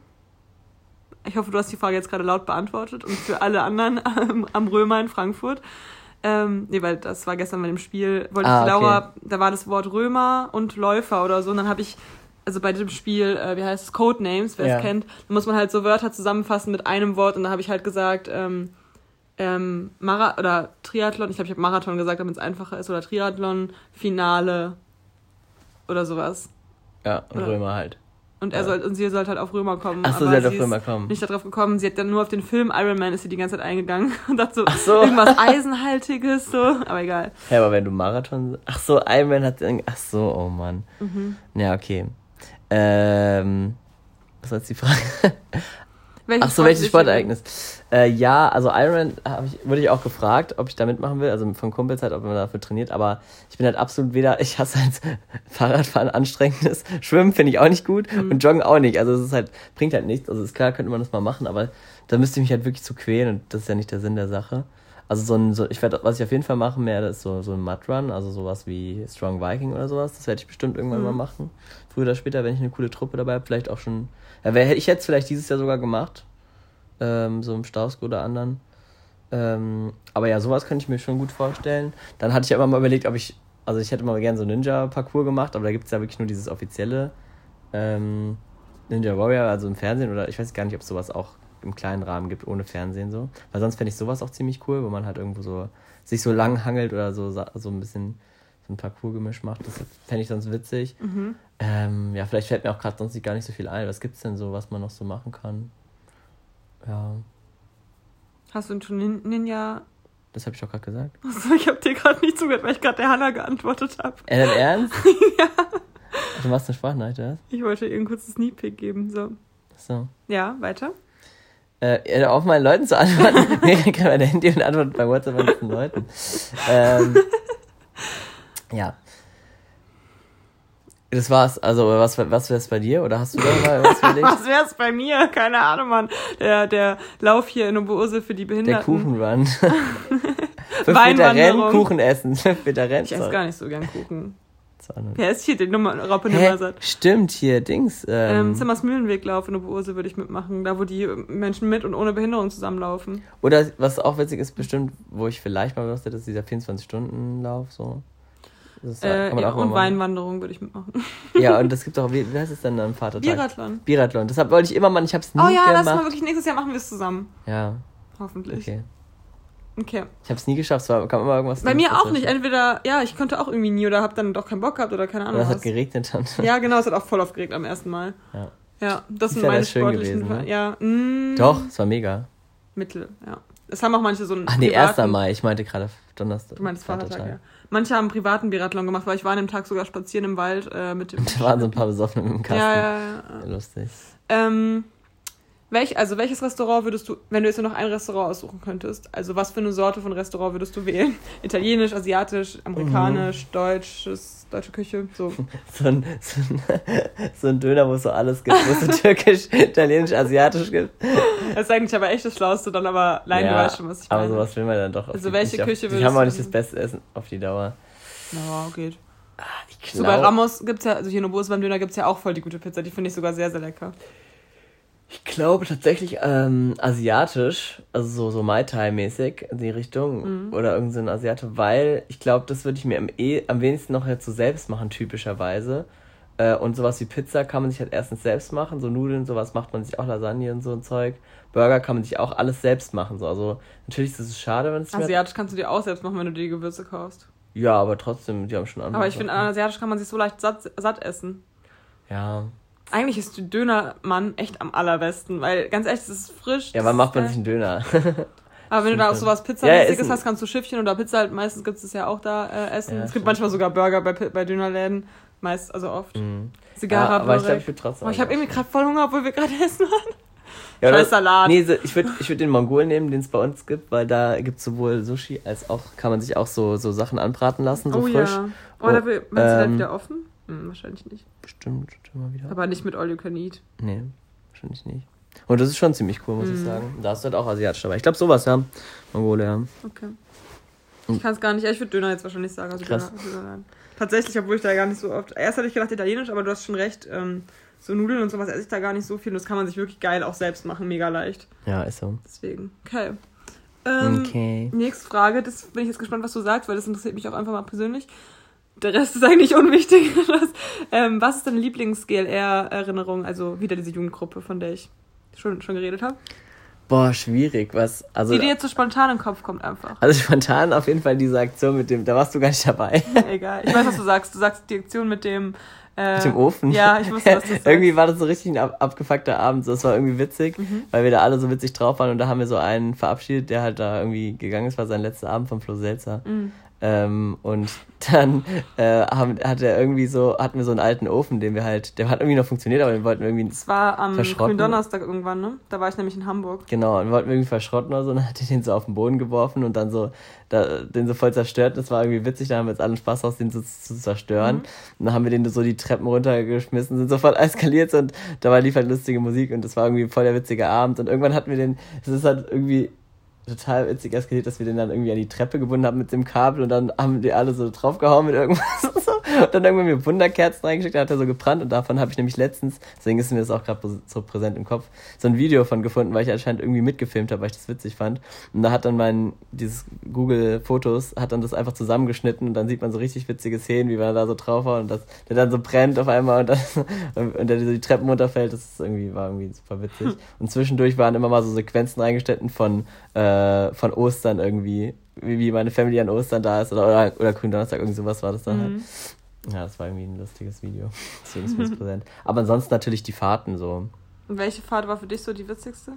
Ich hoffe, du hast die Frage jetzt gerade laut beantwortet und für alle anderen am, am Römer in Frankfurt. Ähm, nee, weil das war gestern bei dem Spiel, wollte Ah, ich okay. Laura, da war das Wort Römer und Läufer oder so. Und dann habe ich, also bei dem Spiel, äh, wie heißt es, Codenames, wer Ja. es kennt, da muss man halt so Wörter zusammenfassen mit einem Wort. Und da habe ich halt gesagt, ähm, ähm, Mara oder Triathlon, ich glaube, ich habe Marathon gesagt, damit es einfacher ist, oder Triathlon, Finale oder sowas. Ja, und Oder- Römer halt. Und er Ja. soll, und sie sollte halt auf Römer kommen. Ach so, sie hat auf Römer kommen. Nicht darauf gekommen, sie hat dann nur auf den Film Iron Man ist sie die ganze Zeit eingegangen und dachte so, Ach so. irgendwas Eisenhaltiges, so, aber egal. Ja, aber wenn du Marathon. Ach so, Ironman hat. irgend- Ach so, oh Mann. Mhm. Ja, okay. Ähm. Was war jetzt die Frage? Welches Ach so, welches Sportereignis? Äh, ja, also Ironman ich, wurde ich auch gefragt, ob ich da mitmachen will, also von Kumpels halt, ob man dafür trainiert, aber ich bin halt absolut weder, ich hasse halt Fahrradfahren anstrengendes, Schwimmen finde ich auch nicht gut Mhm. und Joggen auch nicht, also es ist halt, bringt halt nichts, also ist klar, könnte man das mal machen, aber da müsste ich mich halt wirklich zu quälen und das ist ja nicht der Sinn der Sache. Also so ein, so, ich werde, was ich auf jeden Fall machen werde, ist so, so ein Mudrun, also sowas wie Strong Viking oder sowas, das werde ich bestimmt irgendwann Mhm. mal machen. Früher oder später, wenn ich eine coole Truppe dabei habe, vielleicht auch schon, ja, wär, ich hätte es vielleicht dieses Jahr sogar gemacht, ähm, so im Stausko oder anderen. Ähm, aber ja, sowas könnte ich mir schon gut vorstellen. Dann hatte ich ja immer mal überlegt, ob ich, also ich hätte mal gerne so Ninja-Parcours gemacht, aber da gibt es ja wirklich nur dieses offizielle ähm, Ninja Warrior, also im Fernsehen, oder ich weiß gar nicht, ob es sowas auch im kleinen Rahmen gibt, ohne Fernsehen so. Weil sonst fände ich sowas auch ziemlich cool, wo man halt irgendwo so sich so lang hangelt oder so, so ein bisschen so ein Parcours-Gemisch macht. Das fände ich sonst witzig. Mhm. Ähm, ja, vielleicht fällt mir auch gerade sonst gar nicht so viel ein. Was gibt's denn so, was man noch so machen kann? Ja, Hast du schon Nin Ninja? das habe ich doch gerade gesagt. Achso, ich habe dir gerade nicht zugehört, weil ich gerade der Hanna geantwortet habe. Äh, dein Ernst? ja. Du machst eine Sprachnachricht, oder? Ich wollte ihr einen kurzen Sneak Peek geben, so. So. Ja, weiter. Äh, auf meinen Leuten zu antworten. Mir kriegt mein Handy und antwortet bei WhatsApp an diesen Leuten. Ähm, ja. Das war's. Also, was, was wär's bei dir? Oder hast du da mal was überlegt? Was wär's bei mir? Keine Ahnung, Mann. Der, der Lauf hier in Oberose für die Der Behinderten. Kuchenrun. Fünf Meter Weinwanderung. Rennen, Kuchen essen. Fünf Meter Rennen. Ich esse gar nicht so gern Kuchen. Sorry. Wer ist hier? Die Nummer, Raupe? Nummer Stimmt, hier, Dings. Ähm, Ähm, Zimmers Mühlenweglauf in Oberose würde ich mitmachen. Da, wo die Menschen mit und ohne Behinderung zusammenlaufen. oder was auch witzig ist, bestimmt, wo ich vielleicht mal hätte, ist dieser 24-Stunden-Lauf. So. Das Äh, ja, auch mal und. Weinwanderung würde ich mitmachen. Ja, und das gibt auch, wie, wie heißt es denn am Vatertag? Biathlon. Biathlon. Deshalb wollte ich immer mal, ich habe es nie Oh ja, lass gemacht. mal wirklich nächstes Jahr machen wir es zusammen. ja, Hoffentlich. okay. Okay. Ich habe es nie geschafft, es war, kam immer irgendwas. Bei mir auch nicht. Entweder, ja, ich konnte auch irgendwie nie oder hab dann doch keinen Bock gehabt oder keine Oder Ahnung es hat was. geregnet dann. Ja, genau, es hat auch voll aufgeregt am ersten Mal. Ja. Ja, das Ist sind ja meine schön sportlichen. gewesen, ne? Ja, mm, Doch, es war mega. Mittel, ja. Es haben auch manche so einen. Ach nee, privaten- 1. Mai, ich meinte gerade Donnerstag. Du meinst Vatertag, ja. Manche haben einen privaten Biathlon gemacht, weil ich war an dem Tag sogar spazieren im Wald äh, mit dem. Da waren so ein paar Besoffene mit dem Kasten. ja, ja, ja. Lustig. Ähm, welch, also welches Restaurant würdest du, wenn du jetzt nur noch ein Restaurant aussuchen könntest, also was für eine Sorte von Restaurant würdest du wählen? Italienisch, asiatisch, amerikanisch, Mhm. deutsches, deutsche Küche, so. So ein, so, ein, so ein Döner, wo es so alles gibt, wo es so türkisch, italienisch, asiatisch gibt. Das ist eigentlich aber echt das Schlauste, dann aber, nein, du weißt schon, was ich aber meine. sowas will man dann doch. Also die- welche auf- Küche Die würdest haben auch du nicht das beste Essen auf die Dauer. Ja, geht. Ich So bei Ramos gibt's ja, also hier in Obos beim Döner gibt's ja auch voll die gute Pizza, die finde ich sogar sehr, sehr lecker. Ich glaube tatsächlich ähm, asiatisch, also so, so Mai Tai-mäßig in die Richtung Mhm. oder irgendein so ein Asiate, weil ich glaube, das würde ich mir am, eh, am wenigsten noch jetzt so selbst machen, typischerweise. Äh, und sowas wie Pizza kann man sich halt erstens selbst machen, so Nudeln, sowas macht man sich auch, Lasagne und so ein Zeug. Burger kann man sich auch alles selbst machen. So. Also natürlich ist es schade, wenn es Asiatisch kannst du dir auch selbst machen, wenn du die Gewürze kaufst. Ja, aber trotzdem, die haben schon andere Aber ich finde, asiatisch kann man sich so leicht satt, satt essen. Ja. Eigentlich ist Dönermann echt am allerbesten, weil ganz ehrlich, es ist frisch. Ja, wann macht man sich einen Döner? Aber wenn du da auch sowas Ja, Pizzamäßiges essen. hast, kannst du Schiffchen oder Pizza halt, meistens gibt es ja auch da äh, essen. Ja, es gibt stimmt. manchmal sogar Burger bei, bei Dönerläden. Meist, also oft. Mhm. Sigara, Ja, aber ich glaube, ich würde trotzdem. Oh, ich habe irgendwie gerade voll Hunger, obwohl wir gerade essen waren. Ja, Scheiß Salat. Nee, so, ich würde ich würd den Mongol nehmen, den es bei uns gibt, weil da gibt es sowohl Sushi als auch, kann man sich auch so, so Sachen anbraten lassen, so oh frisch. ja. Oh, Oh, da will, meinst du dann ähm, wieder offen? Hm, wahrscheinlich nicht. Bestimmt immer wieder. Aber nicht mit All You Can Eat. Nee, wahrscheinlich nicht. Und das ist schon ziemlich cool, muss ich Mhm. sagen. Da hast du halt auch asiatisch dabei. Ich glaube, sowas, ja. Mongole, ja. Okay. Hm. Ich kann es gar nicht. Ich würde Döner jetzt wahrscheinlich sagen. Also Krass. Döner, Döner nein. Tatsächlich, obwohl ich da gar nicht so oft. Erst hatte ich gedacht Italienisch, aber du hast schon recht. Ähm, so Nudeln und sowas esse ich da gar nicht so viel. Und das kann man sich wirklich geil auch selbst machen. Mega leicht. Ja, ist so. Deswegen. Okay. Ähm, Okay. Nächste Frage. Das bin ich jetzt gespannt, was du sagst, weil das interessiert mich auch einfach mal persönlich. Der Rest ist eigentlich unwichtig. Ähm, was ist deine Lieblings-GLR-Erinnerung? Also wieder diese Jugendgruppe, von der ich schon, schon geredet habe. Boah, schwierig. Was, also, Die dir jetzt so spontan den Kopf kommt einfach. also spontan auf jeden Fall diese Aktion mit dem, da warst du gar nicht dabei. Egal. Ich weiß, was du sagst. Du sagst die Aktion mit dem. Äh, Mit dem Ofen. Ja, ich wusste, was du sagst. irgendwie war das so richtig ein ab abgefuckter Abend. So, Das war irgendwie witzig, Mhm. weil wir da alle so witzig drauf waren und da haben wir so einen verabschiedet, der halt da irgendwie gegangen ist, war sein letzter Abend von Flo Selzer. Mhm. Ähm, und dann äh, haben, hat er irgendwie so, hatten wir so einen alten Ofen, den wir halt, der hat irgendwie noch funktioniert, aber den wollten wir irgendwie, Es war am Verschrotten. Gründonnerstag irgendwann, ne? Da war ich nämlich in Hamburg. genau, und wollten wir irgendwie verschrotten oder so, und dann hat er den so auf den Boden geworfen und dann so, da, den so voll zerstört. Das war irgendwie witzig, da haben wir jetzt allen Spaß aus, den so zu zerstören. Mhm. Und dann haben wir den so die Treppen runtergeschmissen, sind sofort eskaliert und dabei lief halt lustige Musik und das war irgendwie voll der witzige Abend. Und irgendwann hatten wir den, es ist halt irgendwie total witzig eskaliert, dass wir den dann irgendwie an die Treppe gebunden haben mit dem Kabel und dann haben die alle so draufgehauen mit irgendwas und so. Und dann irgendwann mir Wunderkerzen reingeschickt, da hat er so gebrannt und davon habe ich nämlich letztens, deswegen ist mir das auch gerade so präsent im Kopf, so ein Video von gefunden, weil ich anscheinend irgendwie mitgefilmt habe, weil ich das witzig fand. Und da hat dann mein, dieses Google Fotos, hat dann das einfach zusammengeschnitten und dann sieht man so richtig witzige Szenen, wie man da so drauf war und das, der dann so brennt auf einmal und, dann, und der so die Treppen runterfällt, das ist irgendwie, war irgendwie super witzig. Und zwischendurch waren immer mal so Sequenzen reingestellt von, äh, von Ostern irgendwie, wie, wie meine Family an Ostern da ist oder, oder, oder Gründonnerstag, irgend sowas war das dann halt. Mhm. Ja, das war irgendwie ein lustiges Video. Deswegen ist mir das präsent. Aber ansonsten natürlich die Fahrten so. Und welche Fahrt war für dich so die witzigste?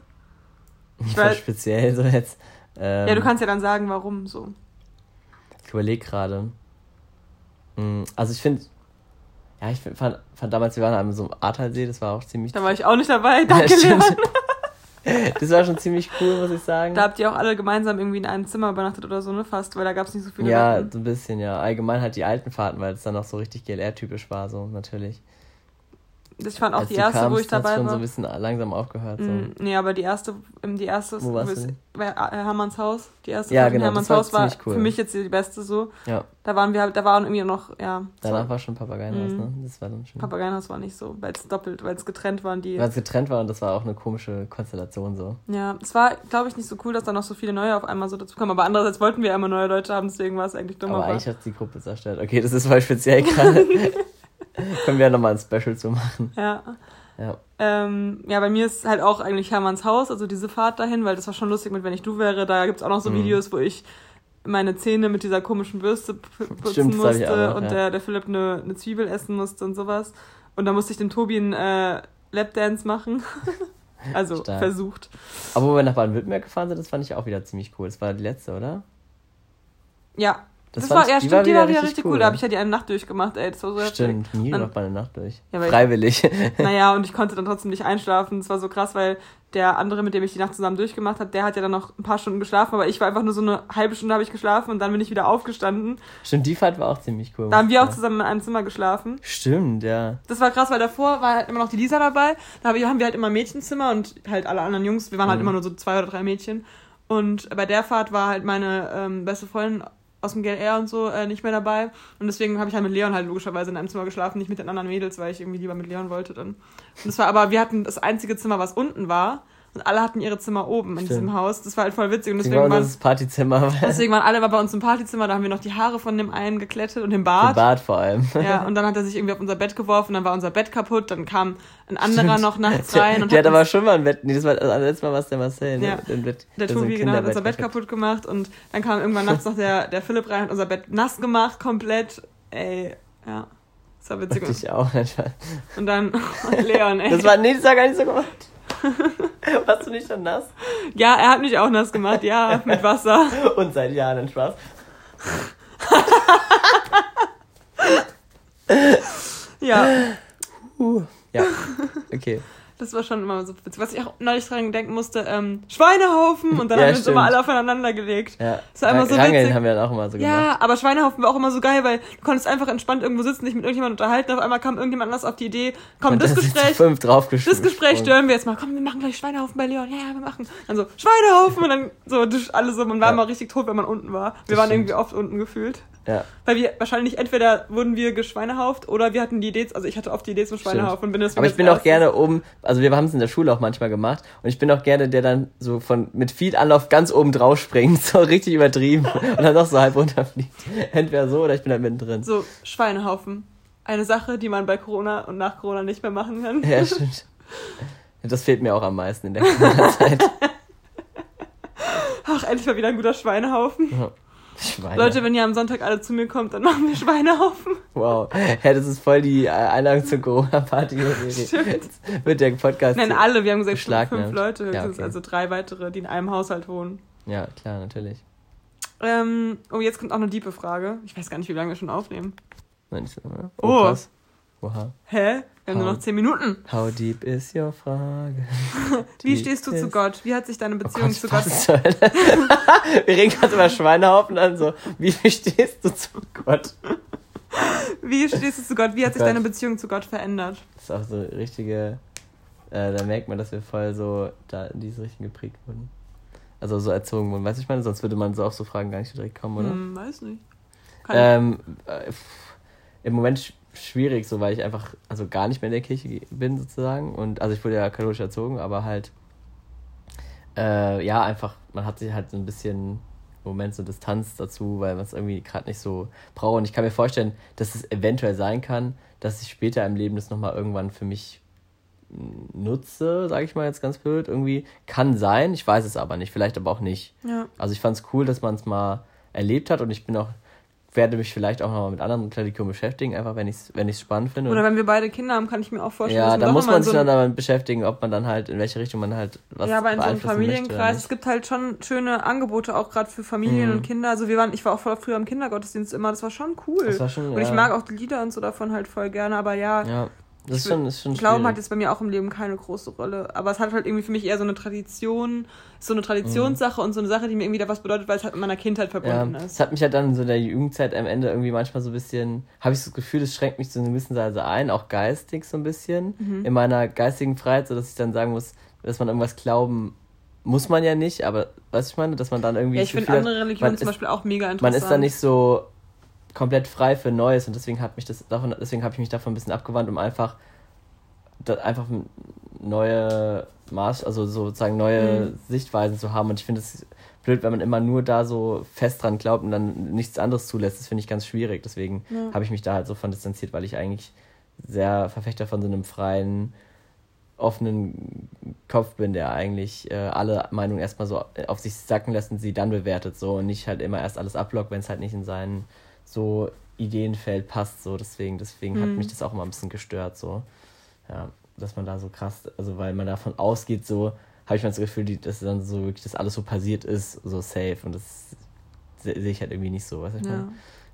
Ich weiß- speziell so jetzt. Ähm, ja, du kannst ja dann sagen, warum so. Ich überlege gerade. Mm, Also ich finde, ja, ich find, fand, fand damals, wir waren an so einem Ahrtalsee, das war auch ziemlich. Da war ich auch nicht dabei. Danke, Stimmt. Das war schon ziemlich cool, muss ich sagen. Da habt ihr auch alle gemeinsam irgendwie in einem Zimmer übernachtet oder so, ne? Fast, weil da gab es nicht so viele ja, Betten. so ein bisschen, ja. Allgemein halt die alten Fahrten, weil es dann auch so richtig GLR-typisch war, so natürlich. Ich fand auch Als die erste, wo kamst, ich dabei schon war. so ein bisschen langsam aufgehört. So. Mm, nee, aber die erste, ähm, die erste Wo warst du? bei äh, Hermanns Haus. Die erste Ja, genau, Hermanns das war Haus war cool. für mich jetzt die beste so. Ja, Da waren wir halt, da waren irgendwie noch, ja, danach war schon Papageienhaus, Mhm. ne? Das war dann schon. Papageienhaus war nicht so, weil es doppelt, weil es getrennt waren die. Weil es getrennt war und das war auch eine komische Konstellation so. Ja, es war, glaube ich, nicht so cool, dass da noch so viele neue auf einmal so dazu kommen. Aber andererseits wollten wir immer neue Leute haben, deswegen war es eigentlich dumm. Aber Aber eigentlich hat die Gruppe zerstört. Okay, das ist voll speziell gerade. Können wir ja nochmal ein Special zu machen. ja. Ja. Ähm, ja, bei mir ist halt auch eigentlich Hermanns Haus, also diese Fahrt dahin, weil das war schon lustig mit Wenn ich du wäre. Da gibt's auch noch so Mhm. Videos, wo ich meine Zähne mit dieser komischen Bürste putzen Stimmt, musste auch und ja. der, der Philipp eine, eine Zwiebel essen musste und sowas. Und da musste ich dem Tobi einen äh, Lapdance machen. also Stark. versucht. Aber wo wir nach Baden-Württemberg gefahren sind, das fand ich auch wieder ziemlich cool. Das war die letzte, oder? Ja. Das, fand war, ja, stimmt, die war wieder richtig cool. Da habe ich ja die eine Nacht durchgemacht, ey. Das war so. Stimmt, nie macht man eine Nacht durch. Ja, Freiwillig. Naja, und ich konnte dann trotzdem nicht einschlafen. Das war so krass, weil der andere, mit dem ich die Nacht zusammen durchgemacht habe, der hat ja dann noch ein paar Stunden geschlafen, aber ich war einfach nur so eine halbe Stunde habe ich geschlafen und dann bin ich wieder aufgestanden. Stimmt, die Fahrt war auch ziemlich cool. Da haben wir auch zusammen in einem Zimmer geschlafen. Stimmt, ja. Das war krass, weil davor war halt immer noch die Lisa dabei. Da haben wir halt immer Mädchenzimmer und halt alle anderen Jungs. Wir waren halt Mhm. immer nur so zwei oder drei Mädchen. Und bei der Fahrt war halt meine ähm, beste Freundin aus dem GLR und so äh, nicht mehr dabei. Und deswegen habe ich halt mit Leon halt logischerweise in einem Zimmer geschlafen, nicht mit den anderen Mädels, weil ich irgendwie lieber mit Leon wollte dann. Und das war aber, wir hatten das einzige Zimmer, was unten war. Und alle hatten ihre Zimmer oben in Stimmt. diesem Haus. Das war halt voll witzig. Und Deswegen war waren, das Partyzimmer. deswegen waren alle bei uns im Partyzimmer. Da haben wir noch die Haare von dem einen geklettet und den Im Bart. Bad vor allem. Ja, und dann hat er sich irgendwie auf unser Bett geworfen, dann war unser Bett kaputt, dann kam ein anderer Stimmt. noch nachts rein und Der hat uns- aber schon mal ein Bett. Nee, das war, also letztes Mal war es der Marcel, ne? Ja. Im Bett, der Tobi genau, hat unser Bett kaputt. gemacht und dann kam irgendwann nachts noch der, der Philipp rein, hat unser Bett nass gemacht, komplett. Ey, ja. Das war witzig. Ich auch. Spaß. Und dann Leon, ey. Das war, nee, das war gar nicht so gemacht. Warst du nicht schon nass? ja, er hat mich auch nass gemacht, ja, mit Wasser. Und seit Jahren ein Spaß. Ja, Uh. Ja, okay. Das war schon immer so witzig. Was ich auch neulich dran denken musste, ähm, Schweinehaufen und dann Ja, haben wir uns immer alle aufeinander gelegt. Ja. Das war immer so Rangeln witzig. haben wir dann auch immer so gemacht. Ja, aber Schweinehaufen war auch immer so geil, weil du konntest einfach entspannt irgendwo sitzen, dich mit irgendjemandem unterhalten, auf einmal kam irgendjemand anders auf die Idee, komm, Und das sind Gespräch, fünf das Gespräch stören wir jetzt mal, komm, wir machen gleich Schweinehaufen bei Leon, ja, ja, wir machen. Dann so, Schweinehaufen und dann so, alle so, man war Ja. immer richtig tot, wenn man unten war. Wir Das waren stimmt. irgendwie oft unten gefühlt. Ja. Weil wir wahrscheinlich entweder wurden wir geschweinehauft oder wir hatten die Idee, also ich hatte oft die Idee zum Schweinehaufen und bin Aber ich bin auch gerne oben, also wir haben es in der Schule auch manchmal gemacht und ich bin auch gerne der dann so von mit viel Anlauf ganz oben drauf springt, so richtig übertrieben und dann auch so halb runterfliegt. Entweder so oder ich bin halt mittendrin. So, Schweinehaufen. Eine Sache, die man bei Corona und nach Corona nicht mehr machen kann. Ja, stimmt. Das fehlt mir auch am meisten in der Corona-Zeit. Ach, endlich mal wieder ein guter Schweinehaufen. Schweine. Leute, wenn ihr am Sonntag alle zu mir kommt, dann machen wir Schweinehaufen. Wow. Ja, das ist voll die Einladung zur Corona-Party. Jetzt Wird der Podcast. Nein, alle. Wir haben gesagt, fünf Leute höchstens, Ja, okay. also drei weitere, die in einem Haushalt wohnen. Ja, klar, natürlich. Ähm, oh, jetzt kommt auch eine diepe Frage. Ich weiß gar nicht, wie lange wir schon aufnehmen. Nein, so, oder? Oh. krass. Oha. Hä? Wir haben nur How- noch zehn Minuten. How deep is your Frage? Wie stehst du zu Gott? Wie hat sich deine Oh Beziehung Gott, zu Gott... Hölle? Wir reden gerade über Schweinehaufen an, so, wie stehst du zu Gott? Wie stehst du zu Gott? Wie hat sich Gott. deine Beziehung zu Gott verändert? Das ist auch so richtige, äh, da merkt man, dass wir voll so da in diese Richtung geprägt wurden. Also so erzogen wurden. Weißt du, ich meine, sonst würde man so auf so Fragen gar nicht direkt kommen, oder? Hm, weiß nicht. Kann Ähm, äh, Im Moment schwierig, so weil ich einfach also gar nicht mehr in der Kirche bin sozusagen und also ich wurde ja katholisch erzogen, aber halt äh, ja einfach man hat sich halt so ein bisschen im Moment so Distanz dazu, weil man es irgendwie gerade nicht so braucht und ich kann mir vorstellen, dass es eventuell sein kann, dass ich später im Leben das nochmal irgendwann für mich nutze, sage ich mal jetzt ganz blöd, irgendwie kann sein, ich weiß es aber nicht, vielleicht aber auch nicht. Ja. Also ich fand es cool, dass man es mal erlebt hat und ich bin auch, werde mich vielleicht auch nochmal mit anderen Religionen beschäftigen, einfach wenn ich es wenn ich's spannend finde. Oder wenn wir beide Kinder haben, kann ich mir auch vorstellen, ja, da muss man sich so dann damit beschäftigen, ob man dann halt, in welche Richtung man halt was ja, aber in so einem Familienkreis, es gibt halt schon schöne Angebote, auch gerade für Familien Mhm. und Kinder. Also wir waren, ich war auch voll früher im Kindergottesdienst immer, das war schon cool. Das war schon, und ich ja. mag auch die Lieder und so davon halt voll gerne, aber ja, Ja, das ist schon, ist schon Glauben hat jetzt bei mir auch im Leben keine große Rolle. Aber es hat halt irgendwie für mich eher so eine Tradition, so eine Traditionssache und so eine Sache, die mir irgendwie da was bedeutet, weil es halt mit meiner Kindheit Ja, verbunden es ist. hat mich halt dann so in der Jugendzeit am Ende irgendwie manchmal so ein bisschen, habe ich so das Gefühl, es schränkt mich zu einer gewissen Weise ein, auch geistig so ein bisschen, Mhm. in meiner geistigen Freiheit, so dass ich dann sagen muss, dass man irgendwas glauben muss man ja nicht, aber was ich meine, dass man dann irgendwie Ja, das ich finde andere Religionen zum Beispiel auch mega interessant. man ist dann nicht so komplett frei für Neues und deswegen hat mich das davon, deswegen habe ich mich davon ein bisschen abgewandt, um einfach einfach neue Maß, also sozusagen neue Mhm. Sichtweisen zu haben. Und ich finde es blöd, wenn man immer nur da so fest dran glaubt und dann nichts anderes zulässt. Das finde ich ganz schwierig. Deswegen Ja. habe ich mich da halt so von distanziert, weil ich eigentlich sehr Verfechter von so einem freien, offenen Kopf bin, der eigentlich äh, alle Meinungen erstmal so auf sich sacken lässt und sie dann bewertet so und nicht halt immer erst alles abblockt, wenn es halt nicht in sein so Ideenfeld passt. So deswegen, deswegen hat Mhm. mich das auch immer ein bisschen gestört. So ja, dass man da so krass, also weil man davon ausgeht, so habe ich mal das Gefühl, dass dann so wirklich das alles so passiert ist, so safe und das se- sehe ich halt irgendwie nicht so, weißt du? ich Ja. meine?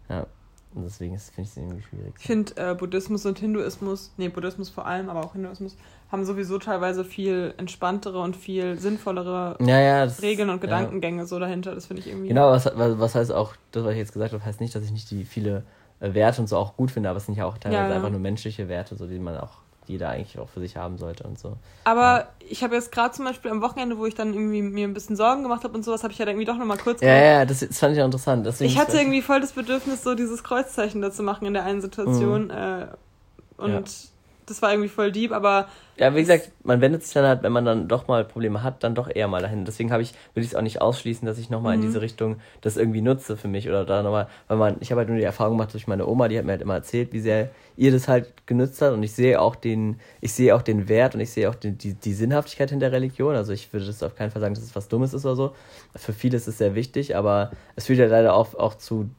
Ja. Und deswegen ist- finde ich es irgendwie schwierig. Ich finde, äh, Buddhismus und Hinduismus, nee, Buddhismus vor allem, aber auch Hinduismus, haben sowieso teilweise viel entspanntere und viel sinnvollere Ja, ja. Das, Regeln und ja. Gedankengänge so dahinter. Das finde ich irgendwie. Genau, was, was heißt auch, das, was ich jetzt gesagt habe, heißt nicht, dass ich nicht die viele äh, Werte und so auch gut finde, aber es sind ja auch teilweise Ja, ja. einfach nur menschliche Werte, so die man auch, jeder eigentlich auch für sich haben sollte und so. Aber ich habe jetzt gerade zum Beispiel am Wochenende, wo ich dann irgendwie mir ein bisschen Sorgen gemacht habe und sowas, habe ich ja dann irgendwie doch nochmal kurz Ja, ja, das, das fand ich auch interessant. Deswegen Ich hatte irgendwie voll das Bedürfnis, so dieses Kreuzzeichen da zu machen in der einen Mhm. Situation. Äh, und das war irgendwie voll deep, aber Ja, wie gesagt, man wendet sich dann halt, wenn man dann doch mal Probleme hat, dann doch eher mal dahin. Deswegen habe ich, würde ich es auch nicht ausschließen, dass ich nochmal in Mhm. diese Richtung das irgendwie nutze für mich oder da nochmal, weil man, ich habe halt nur die Erfahrung gemacht durch meine Oma, die hat mir halt immer erzählt, wie sehr ihr das halt genützt hat und ich sehe auch den, ich sehe auch den Wert und ich sehe auch den, die, die Sinnhaftigkeit hinter Religion. Also ich würde das auf keinen Fall sagen, dass es was Dummes ist oder so. Für viele ist es sehr wichtig, aber es führt ja leider auch, auch zu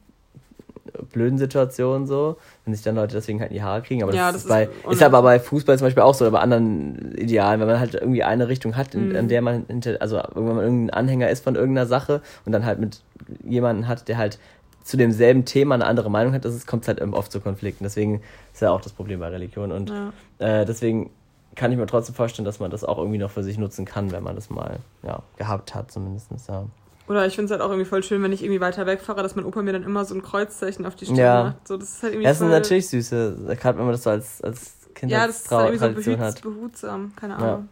blöden Situationen so, wenn sich dann Leute deswegen halt in die Haare kriegen. Aber Ja, das, das ist, bei, ist aber bei Fußball zum Beispiel auch so, oder bei anderen Idealen, wenn man halt irgendwie eine Richtung hat, in, an der man hinter, also wenn man irgendein Anhänger ist von irgendeiner Sache und dann halt mit jemandem hat, der halt zu demselben Thema eine andere Meinung hat, das kommt halt oft zu Konflikten. Deswegen ist ja auch das Problem bei Religion. Und Ja. äh, deswegen kann ich mir trotzdem vorstellen, dass man das auch irgendwie noch für sich nutzen kann, wenn man das mal ja, gehabt hat, zumindest. Ja. Oder ich finde es halt auch irgendwie voll schön, wenn ich irgendwie weiter wegfahre, dass mein Opa mir dann immer so ein Kreuzzeichen auf die Stirn Ja. macht. So, das ist halt irgendwie Das sind voll, natürlich süße, gerade wenn man das so als, als Ja, das ist halt irgendwie so Kindheitstradition behüts, hat. behutsam. Keine Ja. Ahnung.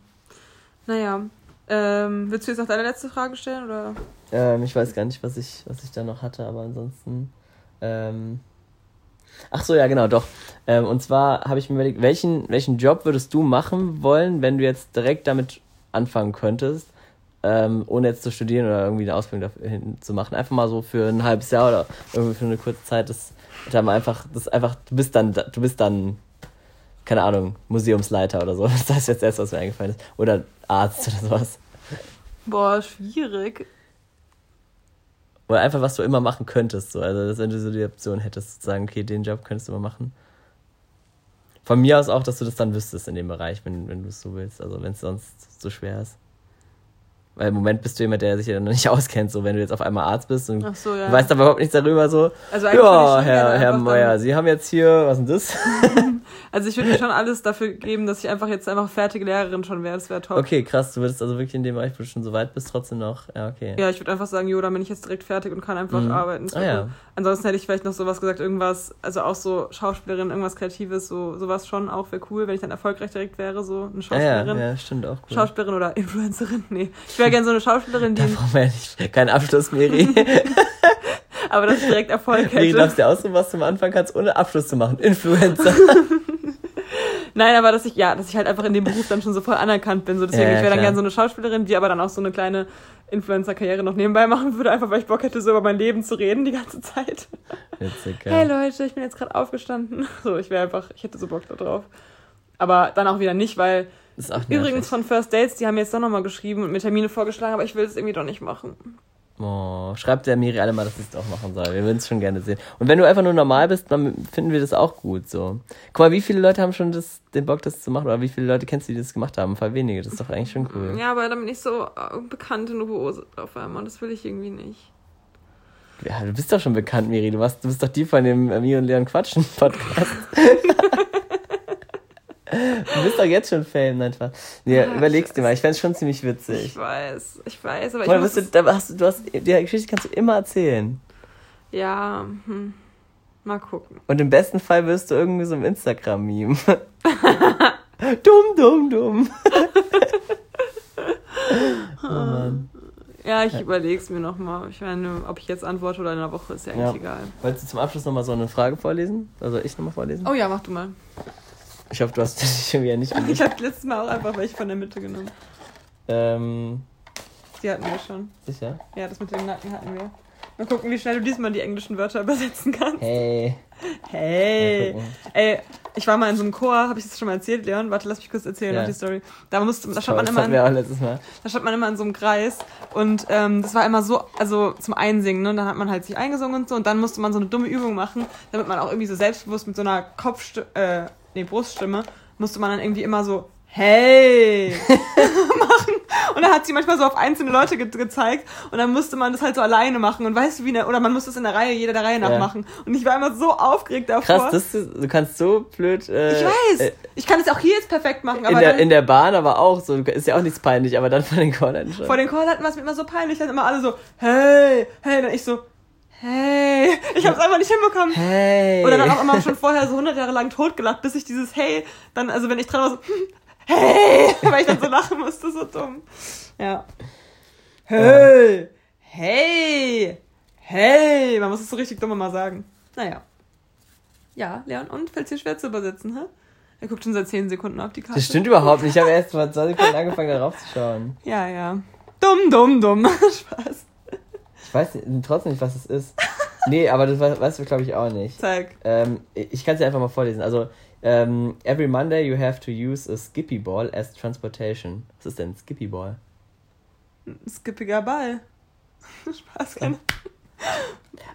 Naja. Ähm, willst du jetzt noch deine letzte Frage stellen? Oder? Ähm, ich weiß gar nicht, was ich, was ich da noch hatte, aber ansonsten. Ähm, ach so, ja, genau, doch. Ähm, und zwar habe ich mir überlegt, welchen, welchen Job würdest du machen wollen, wenn du jetzt direkt damit anfangen könntest, ähm, ohne jetzt zu studieren oder irgendwie eine Ausbildung dahin zu machen? Einfach mal so für ein halbes Jahr oder irgendwie für eine kurze Zeit, das dann einfach, das einfach, du bist dann, du bist dann, keine Ahnung, Museumsleiter oder so. Das ist jetzt erst, was mir eingefallen ist. Oder Arzt oder sowas. Boah, schwierig. Oder einfach, was du immer machen könntest. So. Also, dass wenn du so die Option hättest, zu sagen, okay, den Job könntest du mal machen. Von mir aus auch, dass du das dann wüsstest in dem Bereich, wenn, wenn du es so willst. Also, wenn es sonst so schwer ist. Weil im Moment bist du jemand, der sich ja noch nicht auskennt. So, wenn du jetzt auf einmal Arzt bist und so, ja. du weißt aber überhaupt nichts darüber, so. Also Ja, Herr, Herr dann- Sie haben jetzt hier, was ist denn das? Also ich würde mir schon alles dafür geben, dass ich einfach jetzt einfach fertige Lehrerin schon wäre. Das wäre top. Okay, krass, du würdest also wirklich in dem Bereich, wo du schon so weit bist, trotzdem noch. Ja, okay. Ja, ich würde einfach sagen, jo, dann bin ich jetzt direkt fertig und kann einfach Mhm. arbeiten. Das Ah, ja. Ansonsten hätte ich vielleicht noch sowas gesagt, irgendwas, also auch so Schauspielerin, irgendwas Kreatives, so sowas schon auch wäre cool, wenn ich dann erfolgreich direkt wäre, so eine Ah, ja, Schauspielerin. ja, stimmt auch cool. Schauspielerin oder Influencerin, nee. Ich wäre gerne so eine Schauspielerin, die, da brauchen wir ja nicht, keinen Abschluss, Miri. aber dass ich direkt Erfolg Miri, hätte. darfst dir aussuchen, was du am Anfang kannst, ohne Abschluss zu machen. Influencer. Nein, aber dass ich, ja, dass ich halt einfach in dem Beruf dann schon so voll anerkannt bin. So, deswegen, Ja, ja, ich wäre dann gerne so eine Schauspielerin, die aber dann auch so eine kleine Influencer-Karriere noch nebenbei machen würde, einfach weil ich Bock hätte, so über mein Leben zu reden die ganze Zeit. Witzig, ja. Hey Leute, ich bin jetzt gerade aufgestanden. So, ich wäre einfach, ich hätte so Bock da drauf. Aber dann auch wieder nicht, weil übrigens von First Dates, die haben mir jetzt doch nochmal geschrieben und mir Termine vorgeschlagen, aber ich will es irgendwie doch nicht machen. Oh, schreibt der Miri alle mal, dass sie es auch machen soll. Wir würden es schon gerne sehen. Und wenn du einfach nur normal bist, dann finden wir das auch gut so. Guck mal, wie viele Leute haben schon das, den Bock, das zu machen? Oder wie viele Leute kennst du, die das gemacht haben? Voll wenige. Das ist doch eigentlich schon cool. Ja, aber dann bin ich so äh, bekannt in Hose auf einmal und das will ich irgendwie nicht. Ja, du bist doch schon bekannt, Miri. Du, warst, du bist doch die von dem äh, Miri und Leon Quatschen Podcast. du bist doch jetzt schon Fame, nein, Spaß. Nee, Ah, überlegst dir mal. Ich fände es schon ziemlich Ich witzig. weiß, ich weiß, aber ich Guck mal, muss du, da hast du, du hast, die Geschichte kannst du immer erzählen. Ja, hm. mal gucken. Und im besten Fall wirst du irgendwie so ein Instagram-Meme. dumm, dumm, dumm. oh Mann. Ja, ich überleg's mir nochmal. Ich meine, ob ich jetzt antworte oder in einer Woche, ist ja eigentlich Ja. egal. Wolltest du zum Abschluss nochmal so eine Frage vorlesen? Also ich nochmal vorlesen? Oh ja, mach du mal. Ich hoffe, du hast dich schon wieder nicht Ich gemischt. habe letztes Mal auch einfach welche von der Mitte genommen. ähm, Die hatten wir schon. sicher? Ja, das mit dem Nacken hatten wir. Mal gucken, wie schnell du diesmal die englischen Wörter übersetzen kannst. Hey. Hey. Ey, ich war mal in so einem Chor, habe ich das schon mal erzählt, Leon? Warte, lass mich kurz erzählen, Ja. noch die Story. Da, musste, da, Das stand man immer hatten in, letztes Mal. da stand man immer in so einem Kreis und ähm, das war immer so, also zum Einsingen, ne? Und dann hat man halt sich eingesungen und so und dann musste man so eine dumme Übung machen, damit man auch irgendwie so selbstbewusst mit so einer Kopfstimme, äh, nee, Bruststimme, musste man dann irgendwie immer so, hey, machen. Und dann hat sie manchmal so auf einzelne Leute ge gezeigt und dann musste man das halt so alleine machen und weißt du wie, ne, oder man musste es in der Reihe, jeder der Reihe nach Ja. machen. Und ich war immer so aufgeregt davor. Krass, das, du kannst so blöd. Äh, ich weiß. äh, ich kann es auch hier jetzt perfekt machen, aber in, der, dann, in der Bahn aber auch so. Ist ja auch nichts peinlich, aber dann von den Cornern schon. vor den Chorleuten war es mir immer so peinlich, dann immer alle so, hey, hey, dann ich so, hey. Ich hab's einfach nicht hinbekommen. hey. Oder dann auch immer schon vorher so 100 Jahre lang totgelacht, bis ich dieses Hey, dann, also wenn ich dran war, so, Hey, weil ich dann so lachen musste, so dumm. Ja. Hey, hey, hey. Man muss es so richtig dumm mal sagen. Naja. Ja, Leon, und fällt dir schwer zu übersetzen, hä? Er guckt schon seit 10 Sekunden auf die Karte. Das stimmt überhaupt nicht. Ich habe erst vor zwei Sekunden angefangen, darauf zu schauen. Ja, ja. Dumm, dumm, dumm. Spaß. Ich weiß trotzdem nicht, was es ist. Nee, aber das we- weißt du, glaube ich, auch nicht. Zeig. Ähm, ich kann es dir einfach mal vorlesen. Also, ähm, every Monday you have to use a Skippy Ball as transportation. Was ist denn Skippy Ball? Skippiger Ball. Spaß, keine.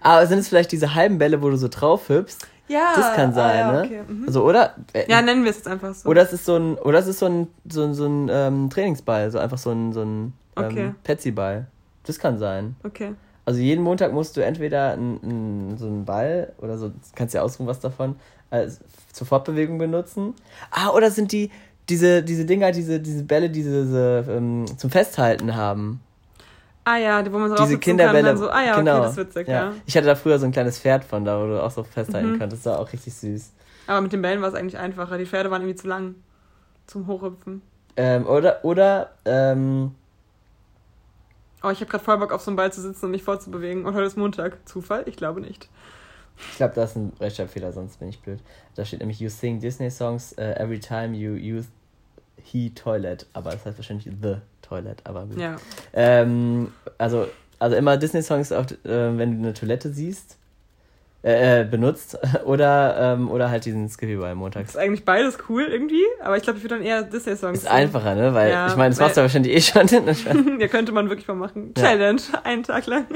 Aber sind es vielleicht diese halben Bälle, wo du so drauf hüpfst? Ja. Das kann ah, sein, ja, ne? okay, mhm. Also, oder? Äh, Ja, nennen wir es jetzt einfach so. Oder es ist so ein, oder es ist so ein, so ein, so ein ähm, Trainingsball, so einfach so ein, so ein ähm, Okay. Petsy-Ball. Das kann sein. Okay. Also jeden Montag musst du entweder n, n, so einen Ball oder so, kannst ja ausruhen, was davon, als zur Fortbewegung benutzen. Ah, oder sind die diese, diese Dinger, diese, diese Bälle, die diese ähm, zum Festhalten haben. Ah ja, die- wo man so Diese Kinderbälle. Kann, so, ah ja, genau. okay, das ist witzig, ja. Ich hatte da früher so ein kleines Pferd von da, wo du auch so festhalten Mhm. konntest. Das war auch richtig süß. Aber mit den Bällen war es eigentlich einfacher. Die Pferde waren irgendwie zu lang zum Hochhüpfen. Ähm, oder, oder, ähm, Oh, ich habe gerade voll Bock auf so einen Ball zu sitzen und mich vorzubewegen. Und heute ist Montag. Zufall? Ich glaube nicht. ich glaube, das ist ein Rechtschreibfehler, sonst bin ich blöd. Da steht nämlich, you sing Disney songs uh, every time you use he toilet. Aber das heißt wahrscheinlich the toilet, aber gut. Ja. Ähm, also, also immer Disney-Songs, auf, äh, wenn du eine Toilette siehst, äh, äh, benutzt. Oder, ähm, oder halt diesen Skippy Ball montags. Ist eigentlich beides cool irgendwie, aber ich glaube, ich würde dann eher Disney-Songs. Ist einfacher, ne? Weil, Ja, ich meine, das weil- machst du ja wahrscheinlich eh schon. ja, könnte man wirklich mal machen. Ja. Challenge, einen Tag lang.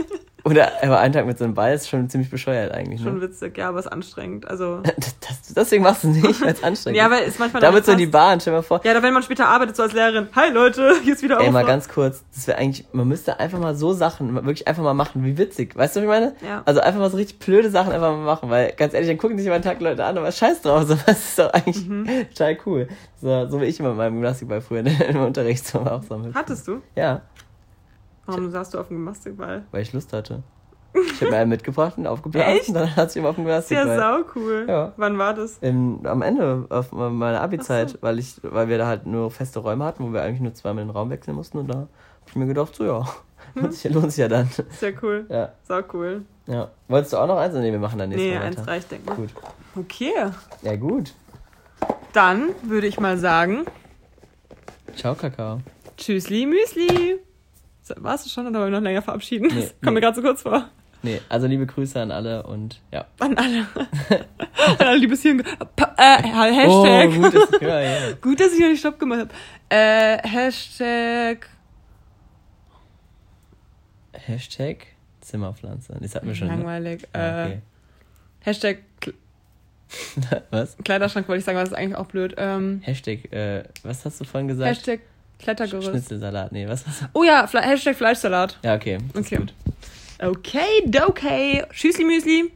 oder aber einen Tag mit so einem Ball ist schon ziemlich bescheuert eigentlich, Schon ne? witzig, ja, aber ist anstrengend. Also. Das, deswegen machst du es nicht, weil es anstrengend Ja, ist. aber ist manchmal. Damit so in die Bahn, stell mal vor. Ja, da wenn man später arbeitet, so als Lehrerin. Hi Leute, hier ist wieder Ey, mal ganz kurz, das wäre eigentlich, man müsste einfach mal so Sachen, wirklich einfach mal machen, wie witzig. Weißt du, was ich meine? Ja. Also einfach mal so richtig blöde Sachen einfach mal machen, weil ganz ehrlich, dann gucken sich immer einen Tag Leute an, aber scheiß drauf, so, das ist doch eigentlich Mhm. total cool. So, so wie ich immer mit meinem Gymnastikball früher im Unterricht so auch so. Hattest du? Ja, Warum saßt du auf dem Gymnastikball? weil ich Lust hatte. Ich habe mir einen mitgebracht und aufgeblasen Echt? und dann hat sich immer auf dem Ist ja Gymnastikball. sau cool. Ja. Wann war das? Im, am Ende auf meiner Abi-Zeit, so. weil ich, weil wir da halt nur feste Räume hatten, wo wir eigentlich nur zweimal den Raum wechseln mussten und da hab ich mir gedacht, so ja, lohnt sich, lohnt sich ja dann. Ist ja cool. Ja, Sau cool. Ja. Wolltest du auch noch eins? Nee, wir machen dann nächstes Nee, Mal eins weiter. reicht, denke ich. Gut. Okay. Ja, gut. Dann würde ich mal sagen, Ciao, Kakao. Tschüssli, Müsli. Warst du schon oder wollen wir noch länger verabschieden? Nee, das kommt mir nee. gerade so kurz vor. Nee, also liebe Grüße an alle und ja. An alle. An alle, ge- Pa- Äh, Hashtag. Oh, gut, ist, ja, ja. Gut, dass ich noch nicht Stopp gemacht habe. Äh, Hashtag. Hashtag Zimmerpflanze. Das hatten wir schon. Ne? Langweilig. Ja, Äh, okay. Hashtag was? Kleiderschrank wollte ich sagen, aber das ist eigentlich auch blöd. Ähm, Hashtag, äh, was hast du vorhin gesagt? Hashtag Klettergerüst. Schnitzelsalat. Nee, was hast du? Oh ja, Fle Hashtag Fleischsalat. Ja, okay. das ist Okay. Gut. Okay, okay. Tschüssli, Müsli.